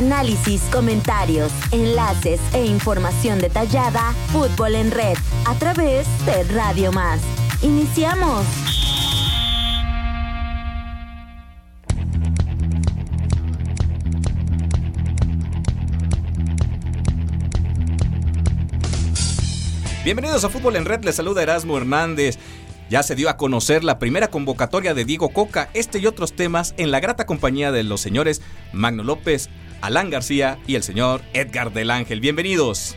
Análisis, comentarios, enlaces e información detallada. Fútbol en red a través de Radio Más. Iniciamos. Bienvenidos a Fútbol en Red, les saluda Erasmo Hernández. Ya se dio a conocer la primera convocatoria de Diego Coca, este y otros temas en la grata compañía de los señores Magno López, Alán García y el señor Edgar del Ángel. Bienvenidos.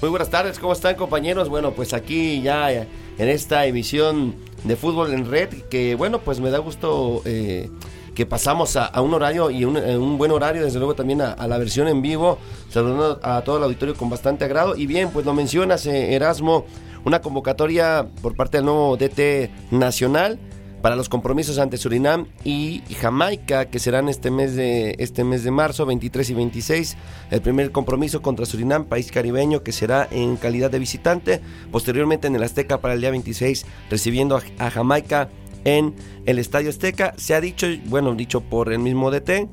Muy buenas tardes, ¿cómo están compañeros? Bueno, pues aquí ya en esta emisión de Fútbol en Red, que bueno, pues me da gusto eh, que pasamos a, un horario y un, un, buen horario, desde luego también a, la versión en vivo, saludando a todo el auditorio con bastante agrado. Y bien, pues lo mencionas, eh, Erasmo, una convocatoria por parte del nuevo DT nacional para los compromisos ante Surinam y Jamaica, que serán este mes de este mes de marzo, 23 y 26. El primer compromiso contra Surinam, país caribeño, que será en calidad de visitante. Posteriormente en el Azteca para el día 26, recibiendo a Jamaica en el Estadio Azteca. Se ha dicho, bueno, dicho por el mismo DT,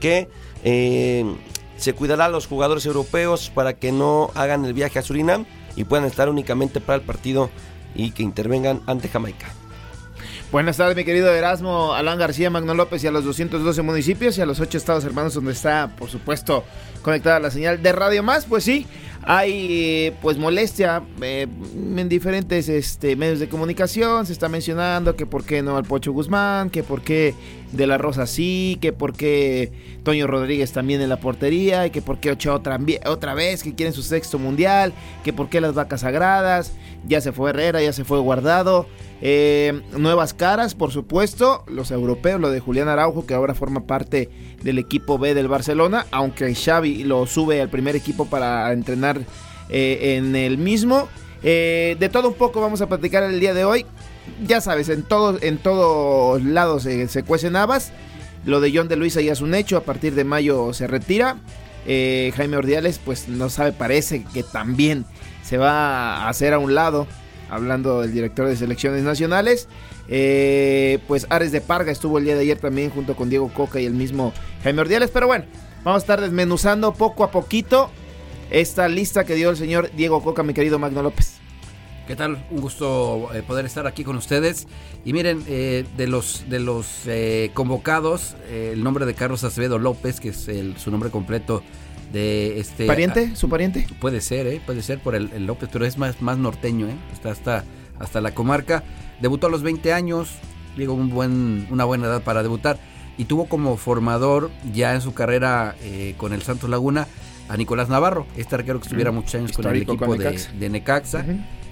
que eh, se cuidará a los jugadores europeos para que no hagan el viaje a Surinam y puedan estar únicamente para el partido y que intervengan ante Jamaica. Buenas tardes, mi querido Erasmo, Alan García, Magno López y a los 212 municipios y a los 8 estados hermanos donde está, por supuesto, conectada la señal de Radio Más. Pues sí, hay pues molestia eh, en diferentes este, medios de comunicación. Se está mencionando que por qué no al Pocho Guzmán, que por qué De La Rosa sí, que por qué Toño Rodríguez también en la portería, y que por qué Ochoa otra, otra vez, que quieren su sexto mundial, que por qué las vacas sagradas. Ya se fue Herrera, ya se fue Guardado. Eh, nuevas caras, por supuesto, los europeos, lo de Julián Araujo, que ahora forma parte del equipo B del Barcelona, aunque Xavi lo sube al primer equipo para entrenar eh, en el mismo. Eh, de todo un poco vamos a platicar el día de hoy. Ya sabes, en, todo, en todos lados se cuecen habas. Lo de John de Luisa ya es un hecho, a partir de mayo se retira. Jaime Ordiales, pues no sabe, parece que también se va a hacer a un lado hablando del director de selecciones nacionales. Eh, pues Ares de Parga estuvo el día de ayer también junto con Diego Coca y el mismo Jaime Ordiales. Pero bueno, vamos a estar desmenuzando poco a poquito esta lista que dio el señor Diego Coca, mi querido Magno López. ¿Qué tal? Un gusto eh, poder estar aquí con ustedes. Y miren, eh, de los, de los convocados, el nombre de Carlos Acevedo López, que es su nombre completo, de este pariente su pariente puede ser eh puede ser por el, López pero es más más norteño eh. Está hasta hasta la comarca. Debutó a los 20 años digo un buen una buena edad para debutar. Y tuvo como formador ya en su carrera eh, con el Santos Laguna a Nicolás Navarro este arquero que estuviera muchos años con el equipo de, Necaxa.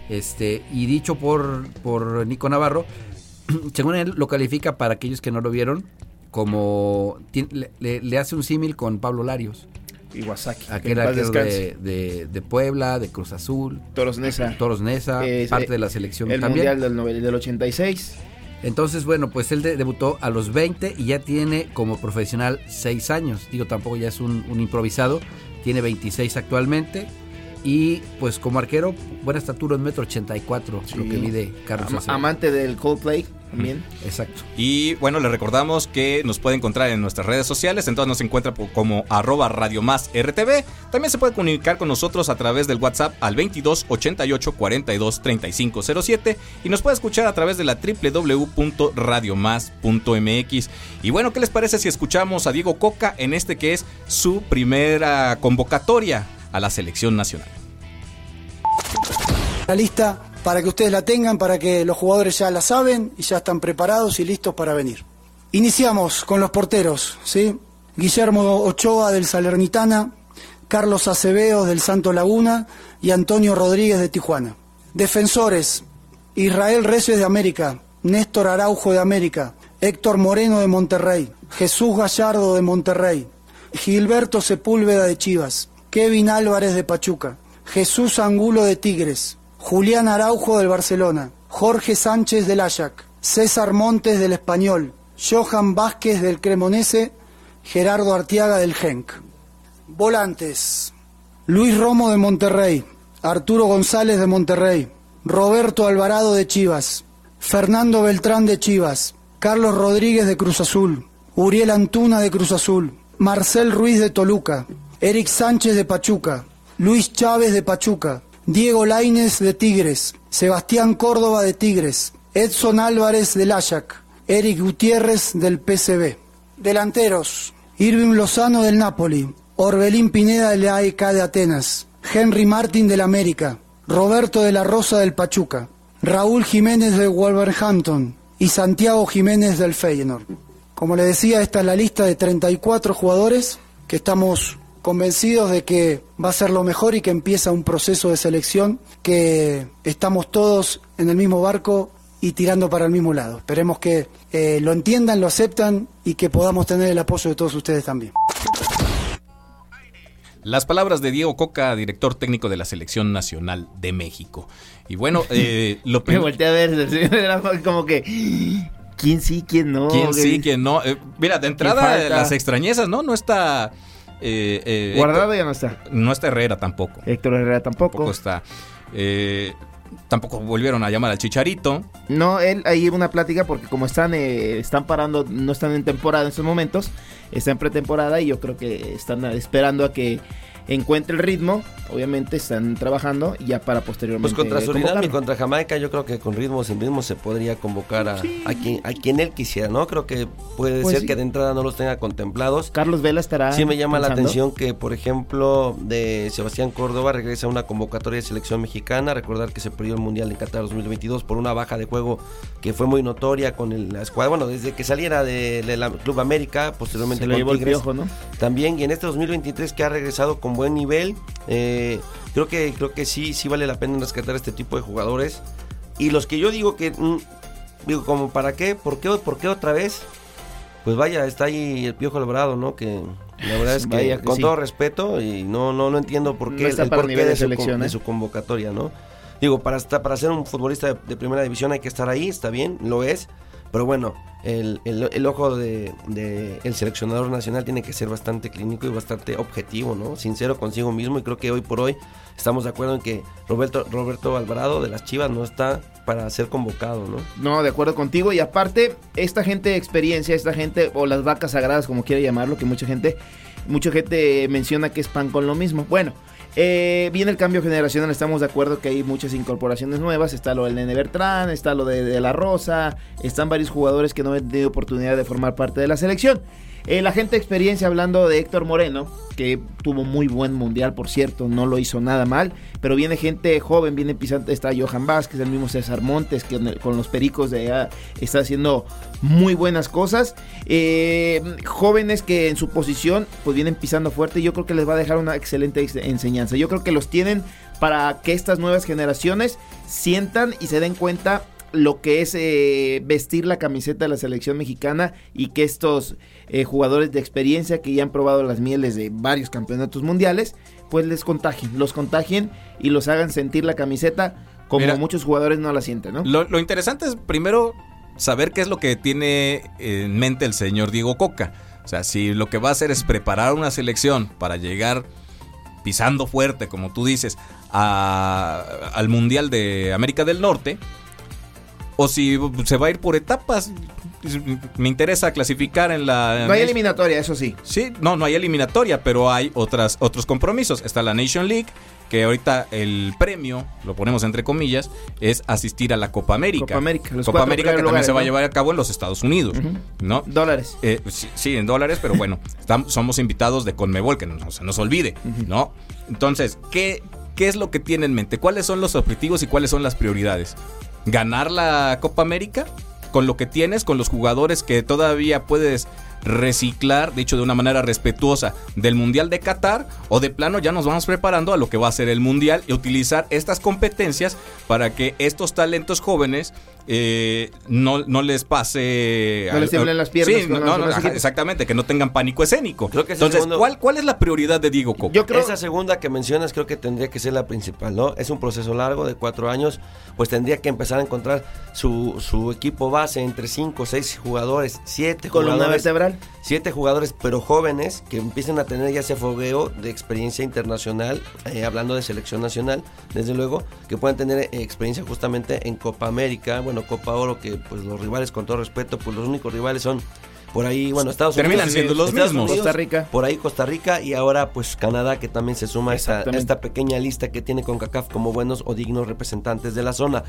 este y dicho por por Nico Navarro según él lo califica para aquellos que no lo vieron como le, le hace un símil con Pablo Larios Iwasaki. Aquel de, de, Puebla, de Cruz Azul. Toros Nesa. Toros Nesa, parte de la selección el también. Mundial del, del 86. Entonces, bueno, pues él debutó a los 20 y ya tiene como profesional 6 años. Digo, tampoco ya es un, un improvisado. Tiene 26 actualmente. Y pues como arquero, buena estatura, un metro ochenta y cuatro, lo que mide Carlos Amante del Coldplay también. Exacto. Y bueno, le recordamos que nos puede encontrar en nuestras redes sociales, entonces nos encuentra como arroba Radio Más RTV. También se puede comunicar con nosotros a través del WhatsApp al 22 88 42 35 07 y nos puede escuchar a través de la www.radiomás.mx. Y bueno, ¿qué les parece si escuchamos a Diego Coca en este que es su primera convocatoria? a la selección nacional. La lista para que ustedes la tengan, para que los jugadores ya la saben y ya están preparados y listos para venir. Iniciamos con los porteros, ¿sí? Guillermo Ochoa del Salernitana, Carlos Acevedo del Santo Laguna y Antonio Rodríguez de Tijuana. Defensores, Israel Recio de América, Néstor Araujo de América, Héctor Moreno de Monterrey, Jesús Gallardo de Monterrey, Gilberto Sepúlveda de Chivas, Kevin Álvarez de Pachuca, Jesús Angulo de Tigres, Julián Araujo del Barcelona, Jorge Sánchez del Ajax, César Montes del Español, Johan Vázquez del Cremonese, Gerardo Artiaga del Genk. Volantes. Luis Romo de Monterrey, Arturo González de Monterrey, Roberto Alvarado de Chivas, Fernando Beltrán de Chivas, Carlos Rodríguez de Cruz Azul, Uriel Antuna de Cruz Azul, Marcel Ruiz de Toluca, Eric Sánchez de Pachuca, Luis Chávez de Pachuca, Diego Laines de Tigres, Sebastián Córdoba de Tigres, Edson Álvarez del Ajax, Eric Gutiérrez del PCB. Delanteros, Irving Lozano del Napoli, Orbelín Pineda del AEK de Atenas, Henry Martin del América, Roberto de la Rosa del Pachuca, Raúl Jiménez de Wolverhampton y Santiago Jiménez del Feyenoord. Como le decía, esta es la lista de 34 jugadores que estamos convencidos de que va a ser lo mejor y que empieza un proceso de selección que estamos todos en el mismo barco y tirando para el mismo lado. Esperemos que eh, lo entiendan, lo aceptan y que podamos tener el apoyo de todos ustedes también. Las palabras de Diego Coca, director técnico de la Selección Nacional de México. Y bueno, eh, lo Me volteé a ver, el señor Erasmo, como que. ¿Quién sí, quién no? ¿Quién sí, ¿Quién- no? Eh, mira, de entrada, las extrañezas, ¿no? No está... eh, eh, Guardado ya no está. No está Herrera tampoco. Héctor Herrera tampoco. Tampoco está... eh, tampoco volvieron a llamar al Chicharito. No, él ahí una plática porque como están eh, están parando, no están en temporada en estos momentos, está en pretemporada y yo creo que están esperando a que encuentre el ritmo. Obviamente están trabajando ya para posteriormente. Pues contra Surinam y contra Jamaica yo creo que con ritmo sin ritmo se podría convocar a, a quien, a quien él quisiera, ¿no? Creo que puede Pues ser sí. que de entrada no los tenga contemplados. Carlos Vela estará. Sí me llama la atención que, por ejemplo, de Sebastián Córdoba regresa a una convocatoria de selección mexicana. Recordar que se perdió el Mundial en Qatar 2022 por una baja de juego que fue muy notoria con el- la escuadra. Bueno, desde que saliera del de Club América, posteriormente Se con llevó el Tigres. piojo, ¿no? También, y en este 2023 que ha regresado con buen nivel, eh, creo que creo que sí, sí vale la pena rescatar este tipo de jugadores. Y los que yo digo que, mm, digo, como para qué, ¿por qué, por qué otra vez? Pues vaya, está ahí el Piojo Alvarado, ¿no? Que la verdad es que, Vaya con sí. todo respeto, y no, no, no entiendo por qué No está el para porqué nivel de de, su, selección, de ¿eh? su convocatoria, ¿no? Digo, para, para ser un futbolista de, de primera división hay que estar ahí, está bien, lo es. Pero bueno, el, el- el ojo de, de el seleccionador nacional tiene que ser bastante clínico y bastante objetivo, ¿no? Sincero consigo mismo y creo que hoy por hoy estamos de acuerdo en que Roberto, Roberto Alvarado de las Chivas no está para ser convocado, ¿no? No, de acuerdo contigo. Y aparte, esta gente de experiencia, esta gente, o las vacas sagradas, como quiera llamarlo, que mucha gente, mucha gente menciona que es pan con lo mismo. Bueno, eh, viene el cambio generacional, estamos de acuerdo que hay muchas incorporaciones nuevas. Está lo del Nene Bertrán, está lo de, de La Rosa, están varios jugadores que no han tenido oportunidad de formar parte de la selección. Eh, la gente de experiencia, hablando de Héctor Moreno, que tuvo muy buen mundial, por cierto, no lo hizo nada mal, pero viene gente joven, viene pisando, está Johan Vázquez, el mismo César Montes, que con los pericos de allá está haciendo muy buenas cosas. Eh, jóvenes que en su posición, pues vienen pisando fuerte, yo creo que les va a dejar una excelente ex- enseñanza. Yo creo que los tienen para que estas nuevas generaciones sientan y se den cuenta lo que es eh, vestir la camiseta de la selección mexicana y que estos eh, jugadores de experiencia que ya han probado las mieles de varios campeonatos mundiales, pues les contagien, los contagien y los hagan sentir la camiseta como Mira. muchos jugadores no la sienten, ¿no? Lo, lo interesante es primero saber qué es lo que tiene en mente el señor Diego Coca. O sea, si lo que va a hacer es preparar una selección para llegar pisando fuerte, como tú dices, a- al Mundial de América del Norte, o si se va a ir por etapas. Me interesa clasificar en la... No hay eliminatoria, eso sí. Sí, no, no hay eliminatoria, pero hay otras, otros compromisos. Está la Nation League, que ahorita el premio, lo ponemos entre comillas, es asistir a la Copa América. Copa América, los Copa América que también se va a llevar a cabo en los Estados Unidos, ¿no? Dólares. Eh, sí, sí, en dólares, pero bueno, estam- somos invitados de Conmebol, que no se nos olvide, ¿no? Entonces, ¿qué, ¿qué es lo que tiene en mente? ¿Cuáles son los objetivos y cuáles son las prioridades? ¿Ganar la Copa América? Con lo que tienes, con los jugadores que todavía puedes reciclar, dicho de una manera respetuosa, del Mundial de Qatar, o de plano ya nos vamos preparando a lo que va a ser el Mundial y utilizar estas competencias para que estos talentos jóvenes eh, no, no les pase... No les tiemblen las piernas Sí, no, no, ajá, exactamente, que no tengan pánico escénico. Creo que Entonces, segundo- ¿cuál, ¿cuál es la prioridad de Diego Coca? Yo creo Esa segunda que mencionas creo que tendría que ser la principal, ¿no? Es un proceso largo de cuatro años, pues tendría que empezar a encontrar su, su equipo base entre cinco, seis jugadores, siete columna jugadores. vertebral. Siete jugadores, pero jóvenes, que empiecen a tener ya ese fogueo de experiencia internacional, eh, hablando de selección nacional, desde luego, que puedan tener eh, experiencia justamente en Copa América, bueno, Copa Oro, que pues los rivales, con todo respeto, pues los únicos rivales son por ahí, bueno, Estados Terminan Unidos. siendo los Estados mismos. Costa Rica. Por ahí Costa Rica y ahora pues Canadá que también se suma a esta, pequeña lista que tiene CONCACAF como buenos o dignos representantes de la zona.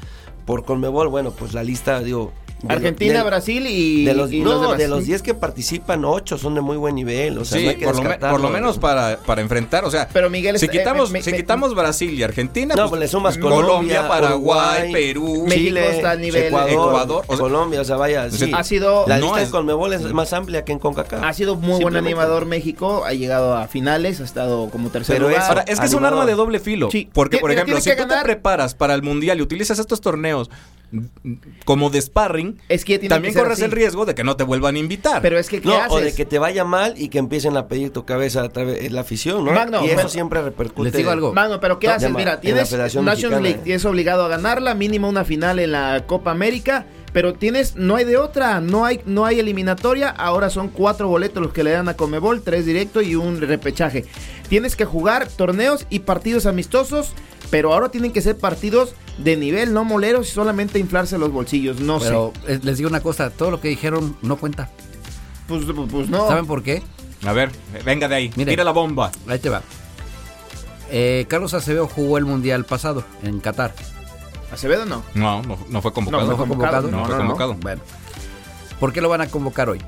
Por Conmebol, bueno, pues la lista, digo... de- Argentina, de- Brasil y, de los, y no, demás. de los 10 que participan, 8 son de muy buen nivel. O sea, Sí, no hay que por, lo me- por lo menos para, para enfrentar, o sea, Pero Miguel, si este, quitamos, eh, me- si me- quitamos Brasil y Argentina, No, pues, pues le sumas Colombia, Colombia, Paraguay, Uruguay, Perú, México Chile, está al nivel- Ecuador, Ecuador, o sea- Colombia, o sea, vaya, sí. Ha sido- la no lista es- en Conmebol es más amplia que en CONCACAF. Ha sido muy buen animador México, ha llegado a finales, ha estado como tercer Pero lugar. eso- Ahora, es que es un arma de doble filo. Sí. Porque, por ejemplo, si tú te preparas para el mundial y utilizas estos torneos como de sparring, Es que también que corres así. el riesgo de que no te vuelvan a invitar. Pero es que, ¿qué No, haces? o de que te vaya mal y que empiecen a pedir tu cabeza a través de la afición, ¿no? Magno, y eso siempre repercute. Les digo algo. Mano, pero ¿qué No, haces? Mira, en la tienes Federación Nations Mexicana, League, eh. tienes obligado a ganarla, mínimo una final en la Copa América, pero tienes, no hay de otra, no hay, no hay eliminatoria, ahora son cuatro boletos los que le dan a Comebol, tres directo y un repechaje. Tienes que jugar torneos y partidos amistosos, pero ahora tienen que ser partidos de nivel, no moleros y solamente inflarse los bolsillos, no Pero eh, les digo una cosa, todo lo que dijeron no cuenta. sé. Pues, pues no. ¿Saben por qué? A ver, venga de ahí, Mire. tira la bomba. Ahí te va. Eh, Carlos Acevedo jugó el mundial pasado en Qatar. Acevedo no. No, no, no fue convocado. ¿No fue convocado? No, fue convocado. Bueno. ¿Por qué lo van a convocar hoy?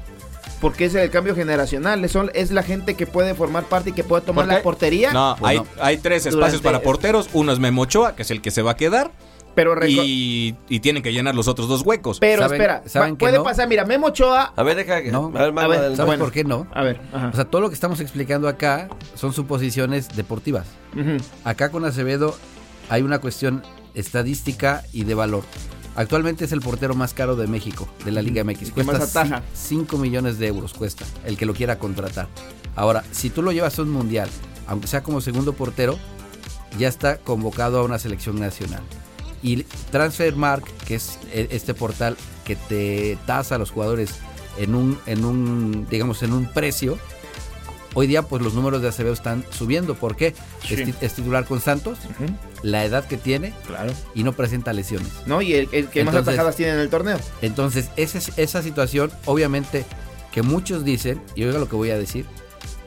Porque es el cambio generacional, es, es la gente que puede formar parte y que puede tomar la portería. No, Pues hay, no. hay tres espacios Durante- para porteros. Uno es Memo Ochoa, que es el que se va a quedar. Pero, Y, y tienen que llenar los otros dos huecos. pero ¿Saben- espera, saben puede no? pasar, mira, Memo Ochoa. A ver, deja que. No. A ver, A ver, adelante. ¿Sabes Bueno. por qué no? A ver, ajá. O sea, todo lo que estamos explicando acá son suposiciones deportivas. Acá con Acevedo hay una cuestión estadística y de valor. Actualmente es el portero más caro de México, de la Liga MX. Que Cuesta más ataja. 5 millones de euros, cuesta, el que lo quiera contratar. Ahora, si tú lo llevas a un mundial, aunque sea como segundo portero, ya está convocado a una selección nacional. Y Transfermark, que es e- este portal que te tasa a los jugadores en un, en un, digamos, en un precio, hoy día pues los números de Acevedo están subiendo. ¿Por qué? Sí. Es, ti- es titular con Santos, la edad que tiene Claro. y no presenta lesiones. ¿No? Y el, el que más atajadas tiene en el torneo. Entonces, esa, es- esa situación, obviamente, que muchos dicen, y oiga lo que voy a decir,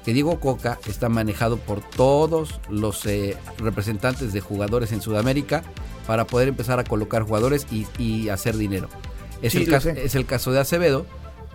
que Diego Coca está manejado por todos los eh, representantes de jugadores en Sudamérica para poder empezar a colocar jugadores y, y hacer dinero. Es, Sí, el caso, es el caso de Acevedo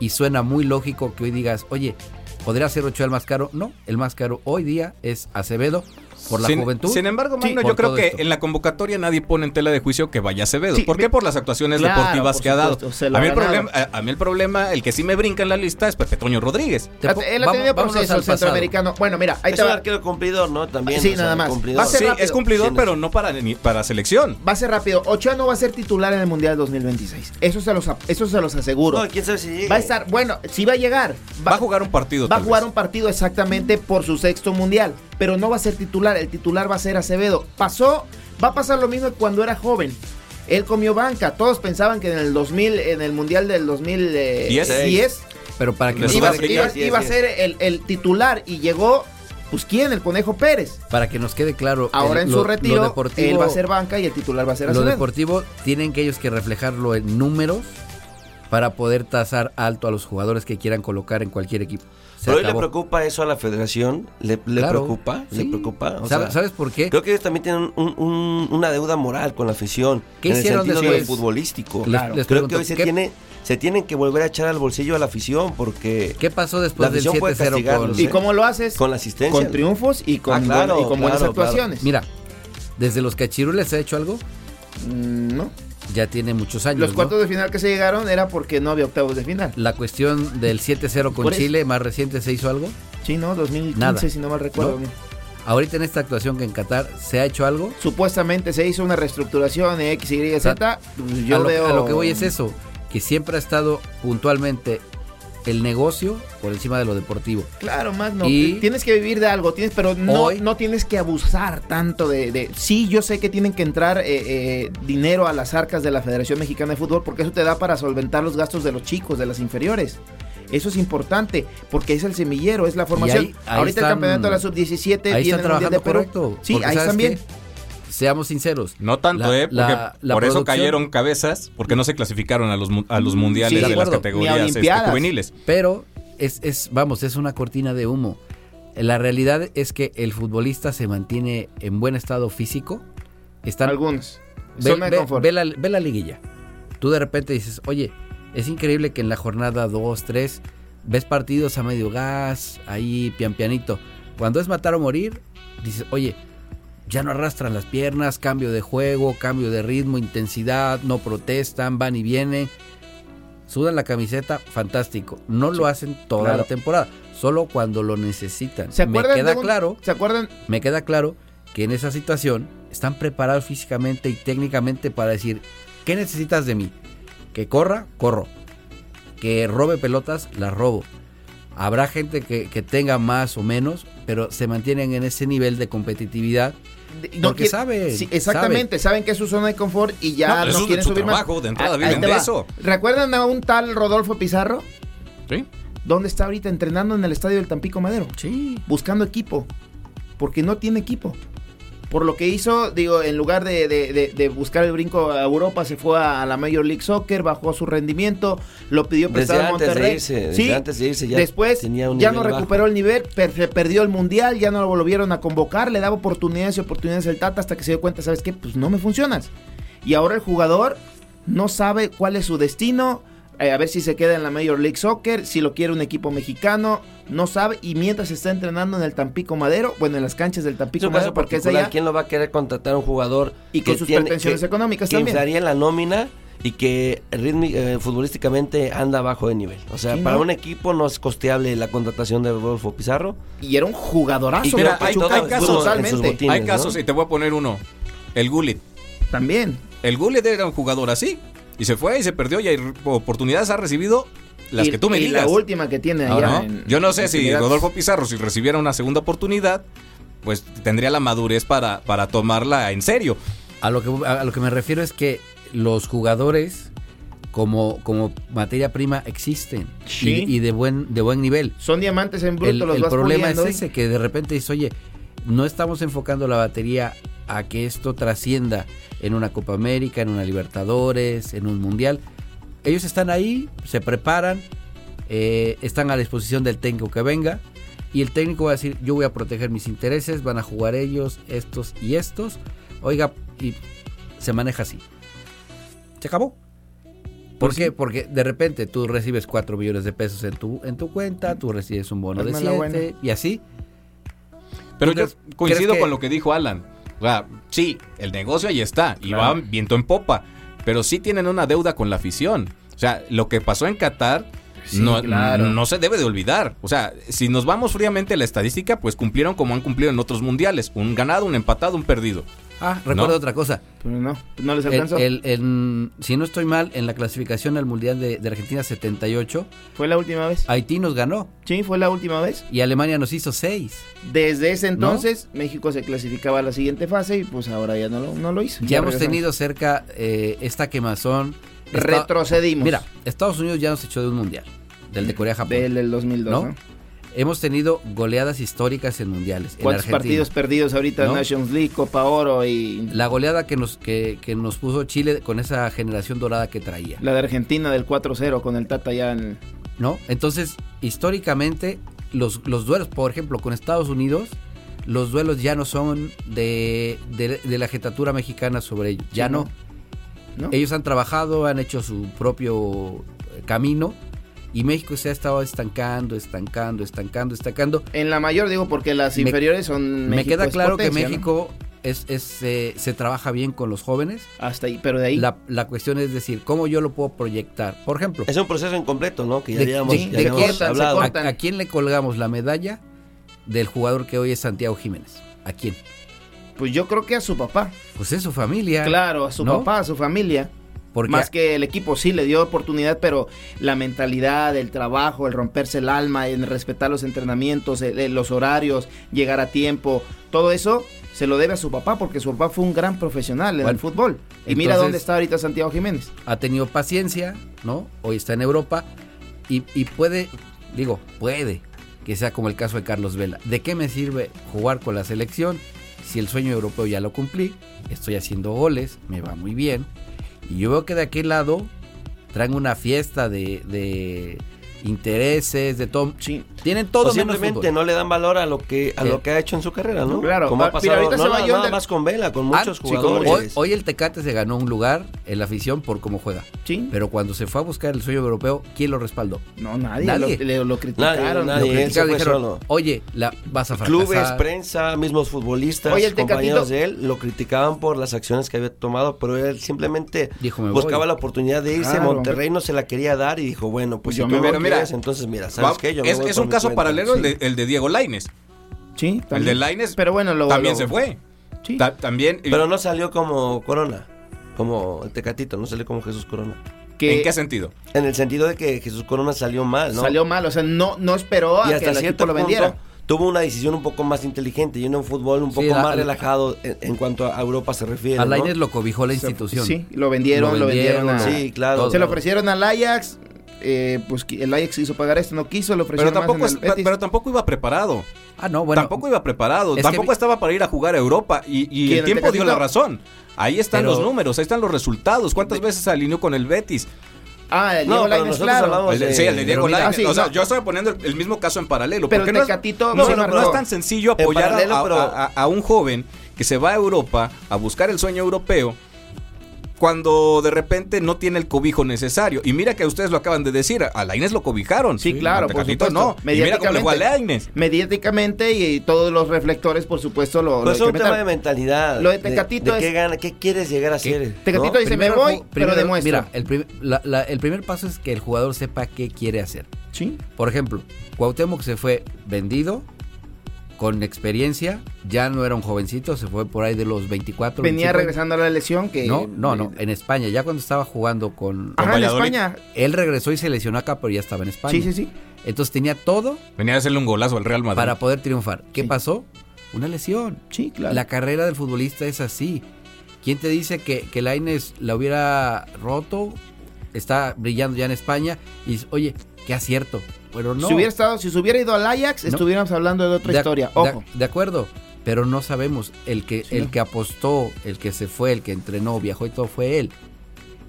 y suena muy lógico que hoy digas, oye, ¿podría ser Ochoa el más caro? No, el más caro hoy día es Acevedo por la sin, juventud. sin embargo, Magno, yo creo que esto. en la convocatoria nadie pone en tela de juicio que vaya Acevedo. Sí, ¿Por qué? Por las actuaciones Claro, deportivas por que ha dado. A mí, el problema, a, a mí el problema, el que sí me brinca en la lista es Pepe Toño Rodríguez. Él ha tenido proceso pasado. centroamericano. Bueno, mira, ahí Es te un arquero cumplidor, ¿no? También. Sí, nada más. cumplidor. Va a ser Sí, rápido. es cumplidor, Sí, pero no para, ni para selección. Va a ser rápido. Ochoa no va a ser titular en el Mundial 2026. Eso se los, eso se los aseguro. No, quién sabe si llega. Va a estar, bueno, sí va a llegar. Va a jugar un partido. Va a jugar vez. un partido exactamente por su sexto mundial, pero no va a ser titular. El titular va a ser Acevedo. Pasó, va a pasar lo mismo que cuando era joven. Él comió banca. Todos pensaban que en el 2000, en el mundial del 2010, Pero para que nos iba, iba- a ser el, el titular y llegó, pues quién, el Conejo Pérez. Para que nos quede claro, Ahora el- en lo- su retiro, lo deportivo- él va a ser banca y el titular va a ser Lo Acevedo. deportivo tienen que ellos que reflejarlo en números para poder tasar alto a los jugadores que quieran colocar en cualquier equipo. Se Pero hoy le preocupa eso a la federación. ¿Le, le Claro, preocupa? ¿Le preocupa? O ¿Sabe- sea, ¿Sabes por qué? Creo que ellos también tienen un- un- una deuda moral con la afición. ¿Qué en el hicieron sentido después? de futbolístico. Les- Claro. les Creo pregunto, que hoy se, ¿qué, tiene, se tienen que volver a echar al bolsillo a la afición porque qué pasó La después del afición puede 7-0 con... castigarlos, ¿Y ¿eh? cómo lo haces? con la asistencia. Con triunfos y con, Ah, claro, buen- y con buenas claro, claro. actuaciones. Mira, desde los cachirules se ha hecho algo, Mm, ¿No? Ya tiene muchos años. Los ¿no? cuartos de final que se llegaron era porque no había octavos de final. La cuestión del 7-0 con. Chile, más reciente, ¿se hizo algo? Sí, ¿no? 2015, Nada. si no mal recuerdo. No. Ahorita en esta actuación que en Qatar, ¿se ha hecho algo? Supuestamente se hizo una reestructuración de X, Y, Z. Yo a, lo, veo... a lo que voy es eso, que siempre ha estado puntualmente el negocio por encima de lo deportivo. Claro, Magno. Y- Tienes que vivir de algo, tienes, pero no, Hoy- no tienes que abusar tanto de, de- Sí, yo sé que tienen que entrar eh, eh, dinero a las arcas de la Federación Mexicana de Fútbol porque eso te da para solventar los gastos de los chicos, de las inferiores. Eso es importante porque es el semillero, es la formación. ahí- ahí Ahorita el campeonato de la sub-17 ahí están el Mundial de trabajando Perú. correcto. Sí, ahí ¿sabes están bien. qué? Seamos sinceros. No tanto, La- ¿eh? Porque la- la por eso cayeron cabezas, porque no se clasificaron a los, a los mundiales sí, de de, las categorías este, juveniles. Pero es, es, vamos, es una cortina de humo. La realidad es que el futbolista se mantiene en buen estado físico. Están, Algunos. ve, ve- ve la, ve la liguilla. Tú de repente dices, oye, es increíble que en la jornada 2, 3, ves partidos a medio gas, ahí pian pianito. Cuando es matar o morir, dices, oye, ya no arrastran las piernas, cambio de juego, cambio de ritmo, intensidad, no protestan, van y vienen. Sudan la camiseta, fantástico. No lo hacen toda claro. la temporada, solo cuando lo necesitan. ¿Se Me queda un- claro ¿Se acuerdan? me queda claro que en esa situación están preparados físicamente y técnicamente para decir, ¿qué necesitas de mí? Que corra, corro. Que robe pelotas, las robo. Habrá gente que, que tenga más o menos, pero se mantienen en ese nivel de competitividad. No Porque quiere- sabe, Sí, exactamente, saben que es su zona de confort y ya No, quieren su subir trabajo, más. de entrada Ah, viven de eso. ¿Recuerdan a un tal Rodolfo Pizarro? ¿Sí? ¿Dónde está ahorita entrenando en el estadio del Tampico Madero? Sí. Buscando equipo. Porque no tiene equipo. Por lo que hizo, digo, en lugar de, de- de- de buscar el brinco a Europa, se fue a, a la Major League Soccer, bajó su rendimiento, lo pidió prestado a antes de Monterrey. irse, desde sí, antes de irse ya después tenía un ya no bajo. recuperó el nivel, per- se perdió el mundial, ya no lo volvieron a convocar, le daba oportunidades y oportunidades el Tata hasta que se dio cuenta, ¿sabes qué? Pues no me funcionas. Y ahora el jugador no sabe cuál es su destino, eh, a ver si se queda en la Major League Soccer, si lo quiere un equipo mexicano, no sabe, y mientras está entrenando en el Tampico Madero, bueno, en las canchas del Tampico caso Madero, porque es allá, ¿Quién lo va a querer contratar a un jugador y con que sus tiene- pretensiones que- económicas que también. inflaría la nómina y que ritmi- eh, futbolísticamente anda bajo de nivel. O sea, Sí, para ¿no? un equipo no es costeable la contratación de Rodolfo Pizarro. Y era un jugadorazo, pero hay- casos- totalmente. en sus botines, Hay casos, ¿no? y te voy a poner uno. El Gullit. También. El Gullit era un jugador así. Y se fue y se perdió y hay oportunidades ha recibido las Y- que tú me y digas. la última que tiene allá. Ahora, en- Yo no sé si. Rodolfo Pizarro, si recibiera una segunda oportunidad, pues tendría la madurez para, para tomarla en serio. A lo, que, a lo que me refiero es que los jugadores como, como materia prima existen Sí. y, y de buen de buen nivel. Son diamantes en bruto, El, los el vas problema puliendo. es ese, que de repente dices, oye, no estamos enfocando la batería a que esto trascienda en una Copa América, en una Libertadores, en un Mundial. Ellos están ahí, se preparan, eh, están a disposición del técnico que venga y el técnico va a decir, yo voy a proteger mis intereses, van a jugar ellos, estos y estos. Oiga, y se maneja así. Se acabó. ¿Por Pues qué? sí. Porque de repente tú recibes 4 millones de pesos en tu, en tu cuenta, tú recibes un bono de Hazme la buena. 7 y así. Pero ¿Tú yo coincido con lo que dijo Alan. O sea, sí, el negocio ahí está y Claro. va viento en popa, pero sí tienen una deuda con la afición. O sea, lo que pasó en Qatar Sí, no, claro. no se debe de olvidar. O sea, si nos vamos fríamente a la estadística, pues cumplieron como han cumplido en otros mundiales. Un ganado, un empatado, un perdido. Ah, recuerdo No. otra cosa. Pero no, no les El- alcanzó. el- en- si no estoy mal, en la clasificación al Mundial de, de Argentina 78, Fue la última vez. Haití nos ganó Sí, fue la última vez. y Alemania nos hizo 6. Desde ese entonces, México se clasificaba a la siguiente fase y pues ahora ya no lo, no lo hizo. Ya hemos regresamos. tenido cerca eh, esta quemazón. Retrocedimos. Mira, Estados Unidos ya nos echó de un Mundial, del de Corea-Japón. Del, del 2002, ¿No? ¿no? Hemos tenido goleadas históricas en mundiales. En ¿Cuántos Argentina. partidos perdidos ahorita en ¿No? Nations League, Copa Oro y la, La goleada que nos, que, que nos puso Chile con esa generación dorada que traía. de Argentina del 4-0 con el Tata ya en... ¿No? Entonces, históricamente, los, los duelos, por ejemplo, con Estados Unidos, los duelos ya no son de, de, de la jetatura mexicana sobre ellos. Ya Sí, no. ¿no? Ellos han trabajado, han hecho su propio eh, camino y México se ha estado estancando, estancando, estancando, estancando. En la mayor digo porque las Me- inferiores son... Me México queda es claro que ¿no? México es, es, eh, se trabaja bien con los jóvenes. Hasta ahí, pero de ahí... La, la cuestión es decir, ¿cómo yo lo puedo proyectar? Por ejemplo, Es un proceso incompleto, ¿no? Que ya De- habíamos, de- ya de habíamos quién se hablado. a quién le colgamos la medalla del jugador que hoy es Santiago Jiménez? ¿A quién? Pues yo creo que a su papá. Pues es su familia. Claro, a su ¿no? papá, a su familia. Porque Más que el equipo sí le dio oportunidad, pero la mentalidad, el trabajo, el romperse el alma, el respetar los entrenamientos, el- el- los horarios, llegar a tiempo, todo eso se lo debe a su papá porque su papá fue un gran profesional en Bueno, el fútbol. Y mira dónde está ahorita Santiago Jiménez. ha tenido paciencia, ¿no? Hoy está en Europa y, y puede, digo, puede que sea como el caso de Carlos Vela. ¿De qué me sirve jugar con la selección si el sueño europeo ya lo cumplí, estoy haciendo goles, me va muy bien. Y yo veo que de aquel lado traen una fiesta de, de intereses, de todo. Sí. Tienen todo O simplemente no le dan valor a lo que a Sí. lo que ha hecho en su carrera, ¿no? Claro. Como ha Mira, pasado ahorita no se va nada, del- más con Vela, con Ah, muchos sí, como Hoy, jugadores. hoy el Tecate se ganó un lugar en la afición por cómo juega. Sí. Pero cuando se fue a buscar el sueño europeo, ¿quién lo respaldó? No, nadie. Nadie. Lo, le- lo criticaron. Nadie, Lo él se criticaron, dijeron, solo. oye, la, vas a fracasar. Clubes, prensa, mismos futbolistas, Oye, el compañeros Tecatito- de él, lo criticaban por las acciones que había tomado, pero él simplemente Dijo, buscaba voy. la oportunidad de irse. Claro. Monterrey no se la quería dar y dijo, bueno, pues Yo si me tú mira, entonces mira, ¿sabes Va- qué? Yo me es es un caso cuenta. paralelo el, de, el de Diego Laines. Sí, El también. de Laines Pero bueno, lo, también lo- se fue. Sí. Ta- también. Pero no salió como Corona, como el Tecatito, no salió como Jesús Corona. que ¿En qué sentido? En el sentido de que Jesús Corona salió mal, ¿no? salió mal. O sea, no, no esperó a y que hasta el cierto equipo lo punto vendiera. tuvo una decisión un poco más inteligente y en un fútbol un Sí, poco la- más la- relajado en, en cuanto a Europa se refiere. A ¿no? Lainez lo cobijó la institución. Sí, lo vendieron, lo, Lo vendieron. vendieron, a- Sí, claro. Se lo ofrecieron al Ajax. Eh, pues que el Ajax hizo pagar esto, no quiso, lo Pero ofrecieron tampoco, más es- en el Betis. pero tampoco iba preparado. Ah, no, bueno. tampoco iba preparado. es Tampoco estaba para ir a jugar a Europa. Y, y ¿Quién, el tiempo dio la razón. Ahí están Pero- los números, ahí están los resultados. ¿Cuántas veces se alineó con el Betis? Ah, el No, Diego pero Lainez, nosotros claro. de- de- sí, el de Diego pero Lainez. sí, o sea, no. yo estoy poniendo el, el mismo caso en paralelo. Pero porque el no es- Tecatito no, sí no, no es tan sencillo En apoyar a, paralelo, a- pero- a- a un joven que se va a Europa a buscar el sueño europeo cuando de repente no tiene el cobijo necesario. Y mira que ustedes lo acaban de decir, a Lainez lo cobijaron. Sí, claro, a por supuesto. no. Y mira cómo le fue a Lainez. Mediáticamente y, todos los reflectores, por supuesto, lo, Pero lo es un tema de mentalidad. Lo de Tecatito de, es- qué, gana, qué quieres llegar a ser. Tecatito ¿no? dice, Primero me voy, ju- pero primero- demuestro. Mira, el, prim- la- la- el primer paso es que el jugador sepa qué quiere hacer. Sí. Por ejemplo, Cuauhtémoc se fue vendido, con experiencia, ya no era un jovencito, se fue por ahí de los 24. Venía 25. regresando a la lesión que... No, no, no, en España, ya cuando estaba jugando con... Ajá, en. España. Él regresó y se lesionó acá, pero ya estaba en España. Sí, sí, sí. Entonces tenía todo Venía a hacerle un golazo al Real Madrid. para poder triunfar. ¿Qué Sí. pasó? Una lesión. Sí, claro. La carrera del futbolista es así. ¿Quién te dice que, que Lainez la hubiera roto? Está brillando ya en España y dices, oye, qué acierto. Pero no. Si hubiera estado, si se hubiera ido al Ajax, No. estuviéramos hablando de otra De- historia. de- Ojo. De, acuerdo, pero no sabemos. El que, Sí, el que apostó, el que se fue, el que entrenó, viajó y todo fue él.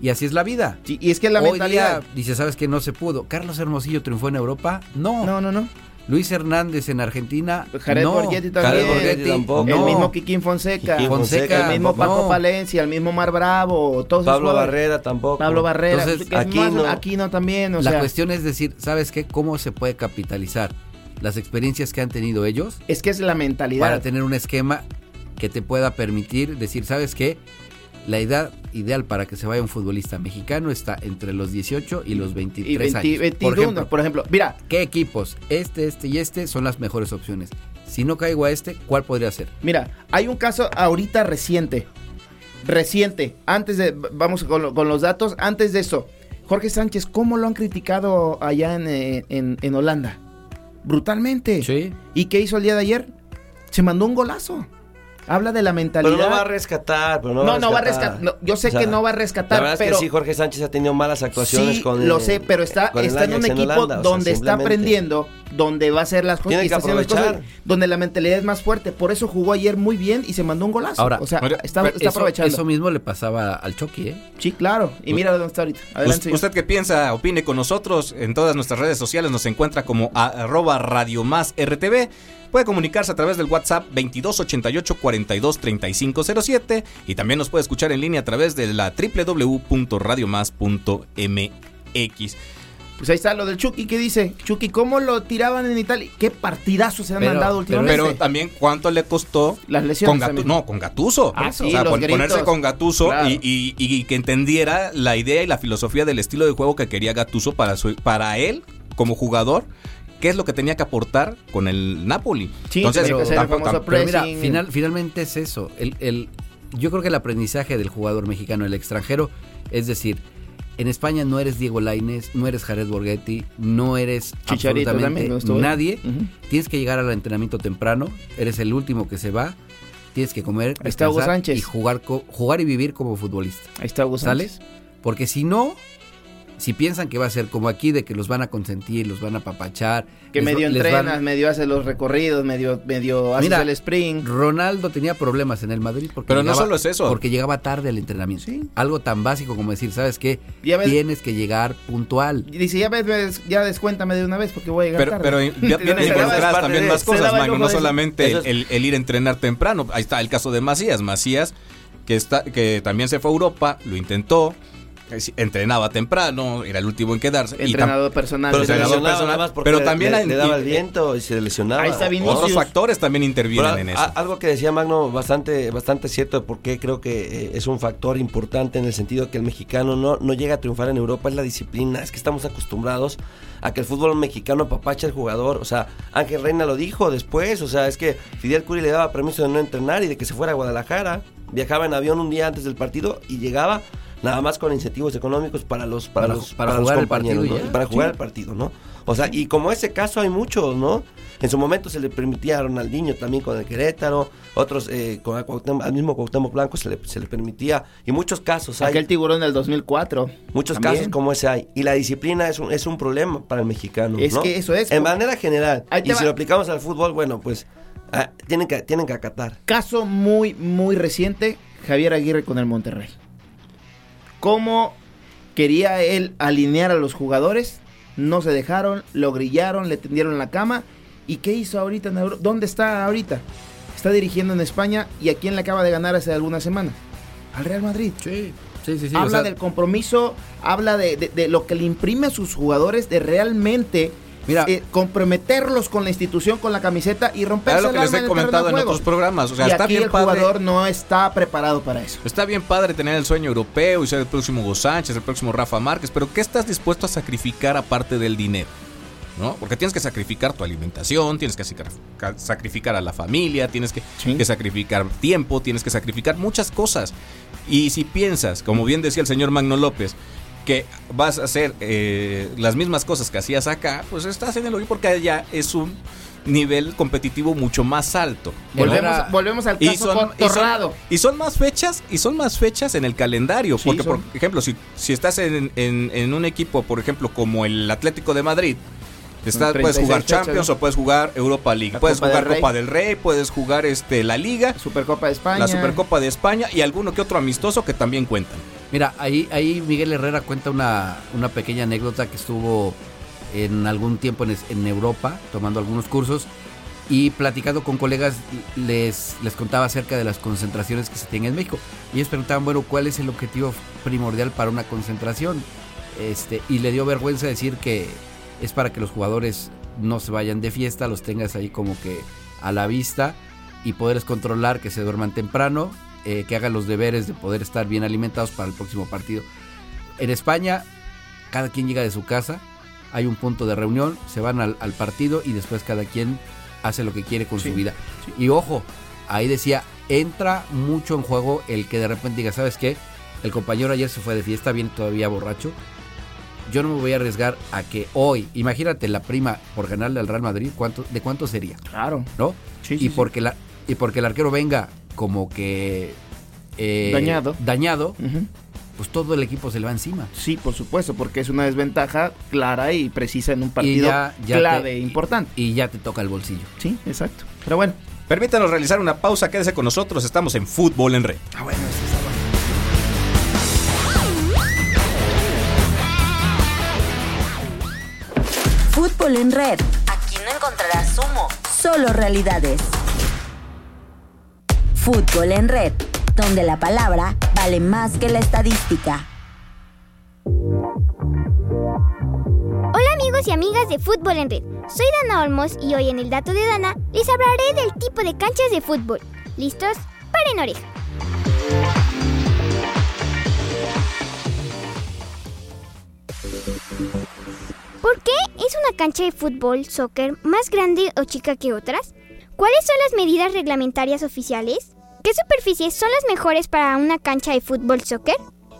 Y así es la vida. Sí, y es que la Hoy mentalidad. día dice, ¿sabes que No se pudo. ¿Carlos Hermosillo triunfó en Europa? No. No, no, no. Luis Hernández en Argentina. Jared no. Borghetti también. Jared Borghetti tampoco. El no. mismo Kikín Fonseca. Kikín Fonseca, El mismo no. Paco Palencia, el mismo Mar Bravo. Todos esos Pablo jugadores. Barrera tampoco. Pablo Barrera. Entonces, aquí más- no. aquí no también. O la sea, cuestión es decir, ¿sabes qué? ¿Cómo se puede capitalizar las experiencias que han tenido ellos es que es la mentalidad. para tener un esquema que te pueda permitir decir, ¿sabes qué? La edad ideal para que se vaya un futbolista mexicano está entre los 18 y los 23 y 20 años. 21, Por ejemplo, por ejemplo. Mira, ¿qué equipos? Este, este y este son las mejores opciones. Si no caigo a este, ¿cuál podría ser? Mira, hay un caso ahorita reciente. Reciente. Antes de. Vamos con, lo- con los datos. Antes de eso. Jorge Sánchez, ¿cómo lo han criticado allá en, eh, en- en Holanda? Brutalmente. Sí. ¿Y qué hizo el día de ayer? Se mandó un golazo. Habla de la mentalidad. Pero no va a rescatar. Pero no, no, va a no va a rescatar. no, yo sé O sea, que no va a La rescatar, verdad pero es que sí, Jorge Sánchez ha tenido malas actuaciones sí, con lo sé, pero está, está en un equipo Holanda, o sea, donde está aprendiendo, donde va a hacer las cosas, que está haciendo las cosas, aprovechar. donde la mentalidad es más fuerte. Por eso jugó ayer muy bien y se mandó un golazo. Ahora, o sea, pero- está, pero está Eso- aprovechando. Eso mismo le pasaba al Chucky, ¿eh? Sí, claro. Y mira dónde está ahorita. Adelante. ¿Usted qué piensa? Opine con nosotros. En todas nuestras redes sociales nos encuentra como arroba Radio Más RTV. Puede comunicarse a través del WhatsApp 2288 42 3507 y también nos puede escuchar en línea a través de la www.radiomás.mx. Pues ahí está lo del Chucky. ¿Qué dice? Chucky, ¿cómo lo tiraban en Italia? ¿Qué partidazos se han Pero- mandado pero- últimamente? Pero también cuánto le costó Las lesiones con Gatu- también. no, con Gatuso. Ah, sí, o sea, los pon- gritos. ponerse con Gatuso Claro. y, y- y que entendiera la idea y la filosofía del estilo de juego que quería Gatuso para, su, para él como jugador. ¿Qué es lo que tenía que aportar con el Napoli? Sí, Entonces, tampoco- Pero mira, final, finalmente es eso. El, el- yo creo que el aprendizaje del jugador mexicano, el extranjero, es decir, en España no eres Diego Lainez, no eres Jared Borghetti, no eres Chicharito también, absolutamente ahí. nadie. Tienes que llegar al entrenamiento temprano, eres el último que se va, tienes que comer, Ahí está Hugo descansar Sánchez. y jugar, jugar y vivir como futbolista. Ahí está Hugo ¿Sales? Sánchez. Porque si no, si piensan que va a ser como aquí, de que los van a consentir, los van a apapachar. Que les- medio entrenas, van- medio hace los recorridos, medio, medio haces Mira, el sprint. Ronaldo tenía problemas en el Madrid porque Pero no llegaba- solo es eso. Porque llegaba tarde al entrenamiento. Sí. Algo tan básico como decir, ¿sabes qué? Ya ves- Tienes que llegar puntual. Y dice, ya ves, ves, ya descuéntame de una vez porque voy a llegar Pero, tarde. pero ya daba- involucradas también de- más cosas, Magno, no solamente es- el- el ir a entrenar temprano. Ahí está el caso de Macías. Macías, que, está, que también se fue a Europa, lo intentó, entrenaba temprano, era el último en quedarse. y Entrenador personal. Pero entrenador personal, porque pero le- también le, daba el viento y se lesionaba. Ahí está Vinicius. otros factores también intervienen Pero en a- eso. algo que decía Magno bastante, bastante cierto de por qué creo que eh, es un factor importante en el sentido que el mexicano no, no llega a triunfar en Europa es la disciplina. Es que estamos acostumbrados a que el fútbol mexicano apapacha al jugador. O sea, Ángel Reina lo dijo después. O sea, es que Fidel Curi le daba permiso de no entrenar y de que se fuera a Guadalajara. Viajaba en avión un día antes del partido y llegaba nada más con incentivos económicos para los para, Para los, para para los jugar el compañeros, partido para jugar Sí. el partido, ¿no? O sea, y como ese caso hay muchos, ¿no? En su momento se le permitía a Ronaldinho también con el Querétaro, otros eh, con al mismo Cuauhtémoc Blanco se le, se le permitía, y muchos casos hay, Aquel tiburón del 2004. muchos también. casos como ese hay. Y la disciplina es un, es un problema para el mexicano. Es ¿no? que eso es, En manera general. Y va. si lo aplicamos al fútbol, bueno, pues ah, tienen, que, tienen que acatar. Caso muy, muy reciente, Javier Aguirre con el Monterrey. ¿Cómo quería él alinear a los jugadores? No se dejaron, lo grillaron, le tendieron la cama. ¿Y qué hizo ahorita en Europa? ¿Dónde está ahorita? Está dirigiendo en España y a quién le acaba de ganar hace algunas semanas. Al Real Madrid. Sí, sí, sí. sí, habla o sea, del compromiso, habla de, de- de lo que le imprime a sus jugadores, de realmente Mira. eh, comprometerlos con la institución, con la camiseta y romperse Era lo que les he comentado en otros programas. O sea, y está aquí bien el padre. jugador no está preparado para eso. Está bien padre tener el sueño europeo y ser el próximo Hugo Sánchez, el próximo Rafa Márquez, pero ¿qué estás dispuesto a sacrificar aparte del dinero? ¿No? Porque tienes que sacrificar tu alimentación, tienes que sacri- ca- sacrificar a la familia, tienes que, Sí. que sacrificar tiempo, tienes que sacrificar muchas cosas. Y si piensas, como bien decía el señor Magno López, que vas a hacer eh, las mismas cosas que hacías acá, pues estás en el hoyo porque allá es un nivel competitivo mucho más alto. Volvemos, Era- volvemos al Y caso son, y, son, Torrado. y son más fechas y son más fechas en el calendario Sí, porque son. por ejemplo si, si estás en, en- en un equipo por ejemplo como el Atlético de Madrid estás- puedes 36 jugar Champions o puedes jugar Europa League La puedes Copa jugar del. Copa del Rey puedes jugar este la Liga Supercopa de España. la Supercopa de España y alguno que otro amistoso que también cuentan Mira, ahí, ahí Miguel Herrera cuenta una, una pequeña anécdota que estuvo en algún tiempo en, en Europa tomando algunos cursos y platicando con colegas les, les contaba acerca de las concentraciones que se tienen en México. Y ellos preguntaban, bueno, ¿cuál es el objetivo primordial para una concentración? Este, y le dio vergüenza decir que es para que los jugadores no se vayan de fiesta, los tengas ahí como que a la vista y poderles controlar que se duerman temprano, eh, que hagan los deberes de poder estar bien alimentados para el próximo partido. En España, cada quien llega de su casa, hay un punto de reunión, se van al, al partido y después cada quien hace lo que quiere con su vida. Y ojo, ahí decía, entra mucho en juego el que de repente diga, ¿sabes qué? El compañero ayer se fue de fiesta, viene todavía borracho. Yo no me voy a arriesgar a que hoy, imagínate la prima por ganarle al Real Madrid, ¿cuánto, ¿de cuánto sería? Claro. ¿No? Sí, y, porque La, y porque el arquero venga como que... eh, Dañado. Dañado, pues todo el equipo se le va encima. Sí, por supuesto, porque es una desventaja clara y precisa en un Y partido ya- ya clave te- e importante. Y ya te toca el bolsillo. Sí, exacto. Pero bueno. permítanos realizar una pausa quédese con nosotros estamos en Fútbol en Red Ah, bueno, eso está bueno. Fútbol en red. Aquí no encontrarás humo, solo realidades. Fútbol en red, donde la palabra vale más que la estadística. Hola amigos y amigas de Fútbol en Red. Soy Dana Olmos y hoy en el dato de Dana les hablaré del tipo de canchas de fútbol. ¿Listos? Paren oreja. ¿Por qué es una cancha de fútbol, soccer, más grande o chica que otras? ¿Cuáles son las medidas reglamentarias oficiales? ¿Qué superficies son las mejores para una cancha de fútbol, soccer?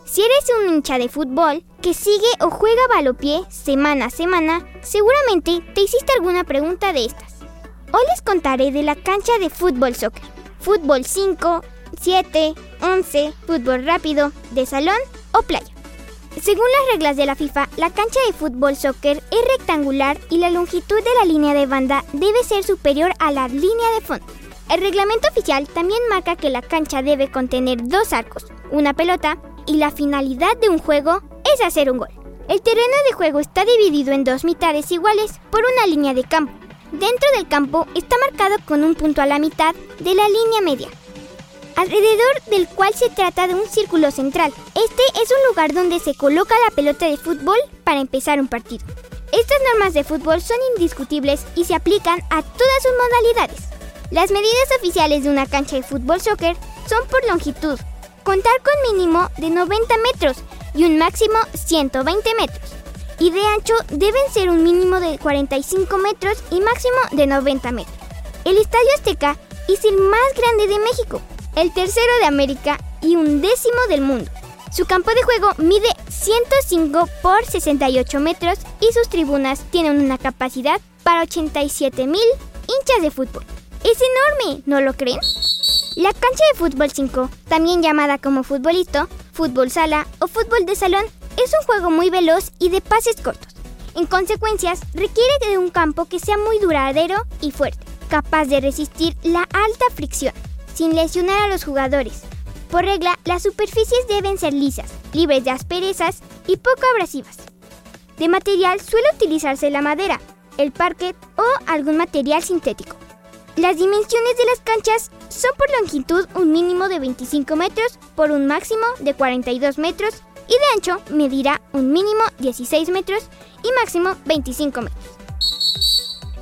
Si eres un hincha de fútbol que sigue o juega balopié semana a semana, seguramente te hiciste alguna pregunta de estas. Hoy les contaré de la cancha de fútbol soccer. Fútbol 5, 7, 11, fútbol rápido, de salón o playa. Según las reglas de la FIFA, la cancha de fútbol soccer es rectangular y la longitud de la línea de banda debe ser superior a la línea de fondo. El reglamento oficial también marca que la cancha debe contener dos arcos, una pelota y la finalidad de un juego es hacer un gol. El terreno de juego está dividido en dos mitades iguales por una línea de campo. Dentro del campo está marcado con un punto a la mitad de la línea media, alrededor del cual se trata de un círculo central. Este es un lugar donde se coloca la pelota de fútbol para empezar un partido. Estas normas de fútbol son indiscutibles y se aplican a todas sus modalidades. Las medidas oficiales de una cancha de fútbol soccer son por longitud, contar con mínimo de 90 metros y un máximo 120 metros. Y de ancho deben ser un mínimo de 45 metros y máximo de 90 metros. El Estadio Azteca es el más grande de México, el tercero de América y un décimo del mundo. Su campo de juego mide 105 por 68 metros y sus tribunas tienen una capacidad para 87 mil hinchas de fútbol. Es enorme, ¿no lo creen? La cancha de fútbol 5, también llamada como futbolito, fútbol sala o fútbol de salón, es un juego muy veloz y de pases cortos. En consecuencias, requiere de un campo que sea muy duradero y fuerte, capaz de resistir la alta fricción, sin lesionar a los jugadores. Por regla, las superficies deben ser lisas, libres de asperezas y poco abrasivas. De material suele utilizarse la madera, el parquet o algún material sintético. Las dimensiones de las canchas son por longitud un mínimo de 25 metros por un máximo de 42 metros y de ancho medirá un mínimo 16 metros y máximo 25 metros.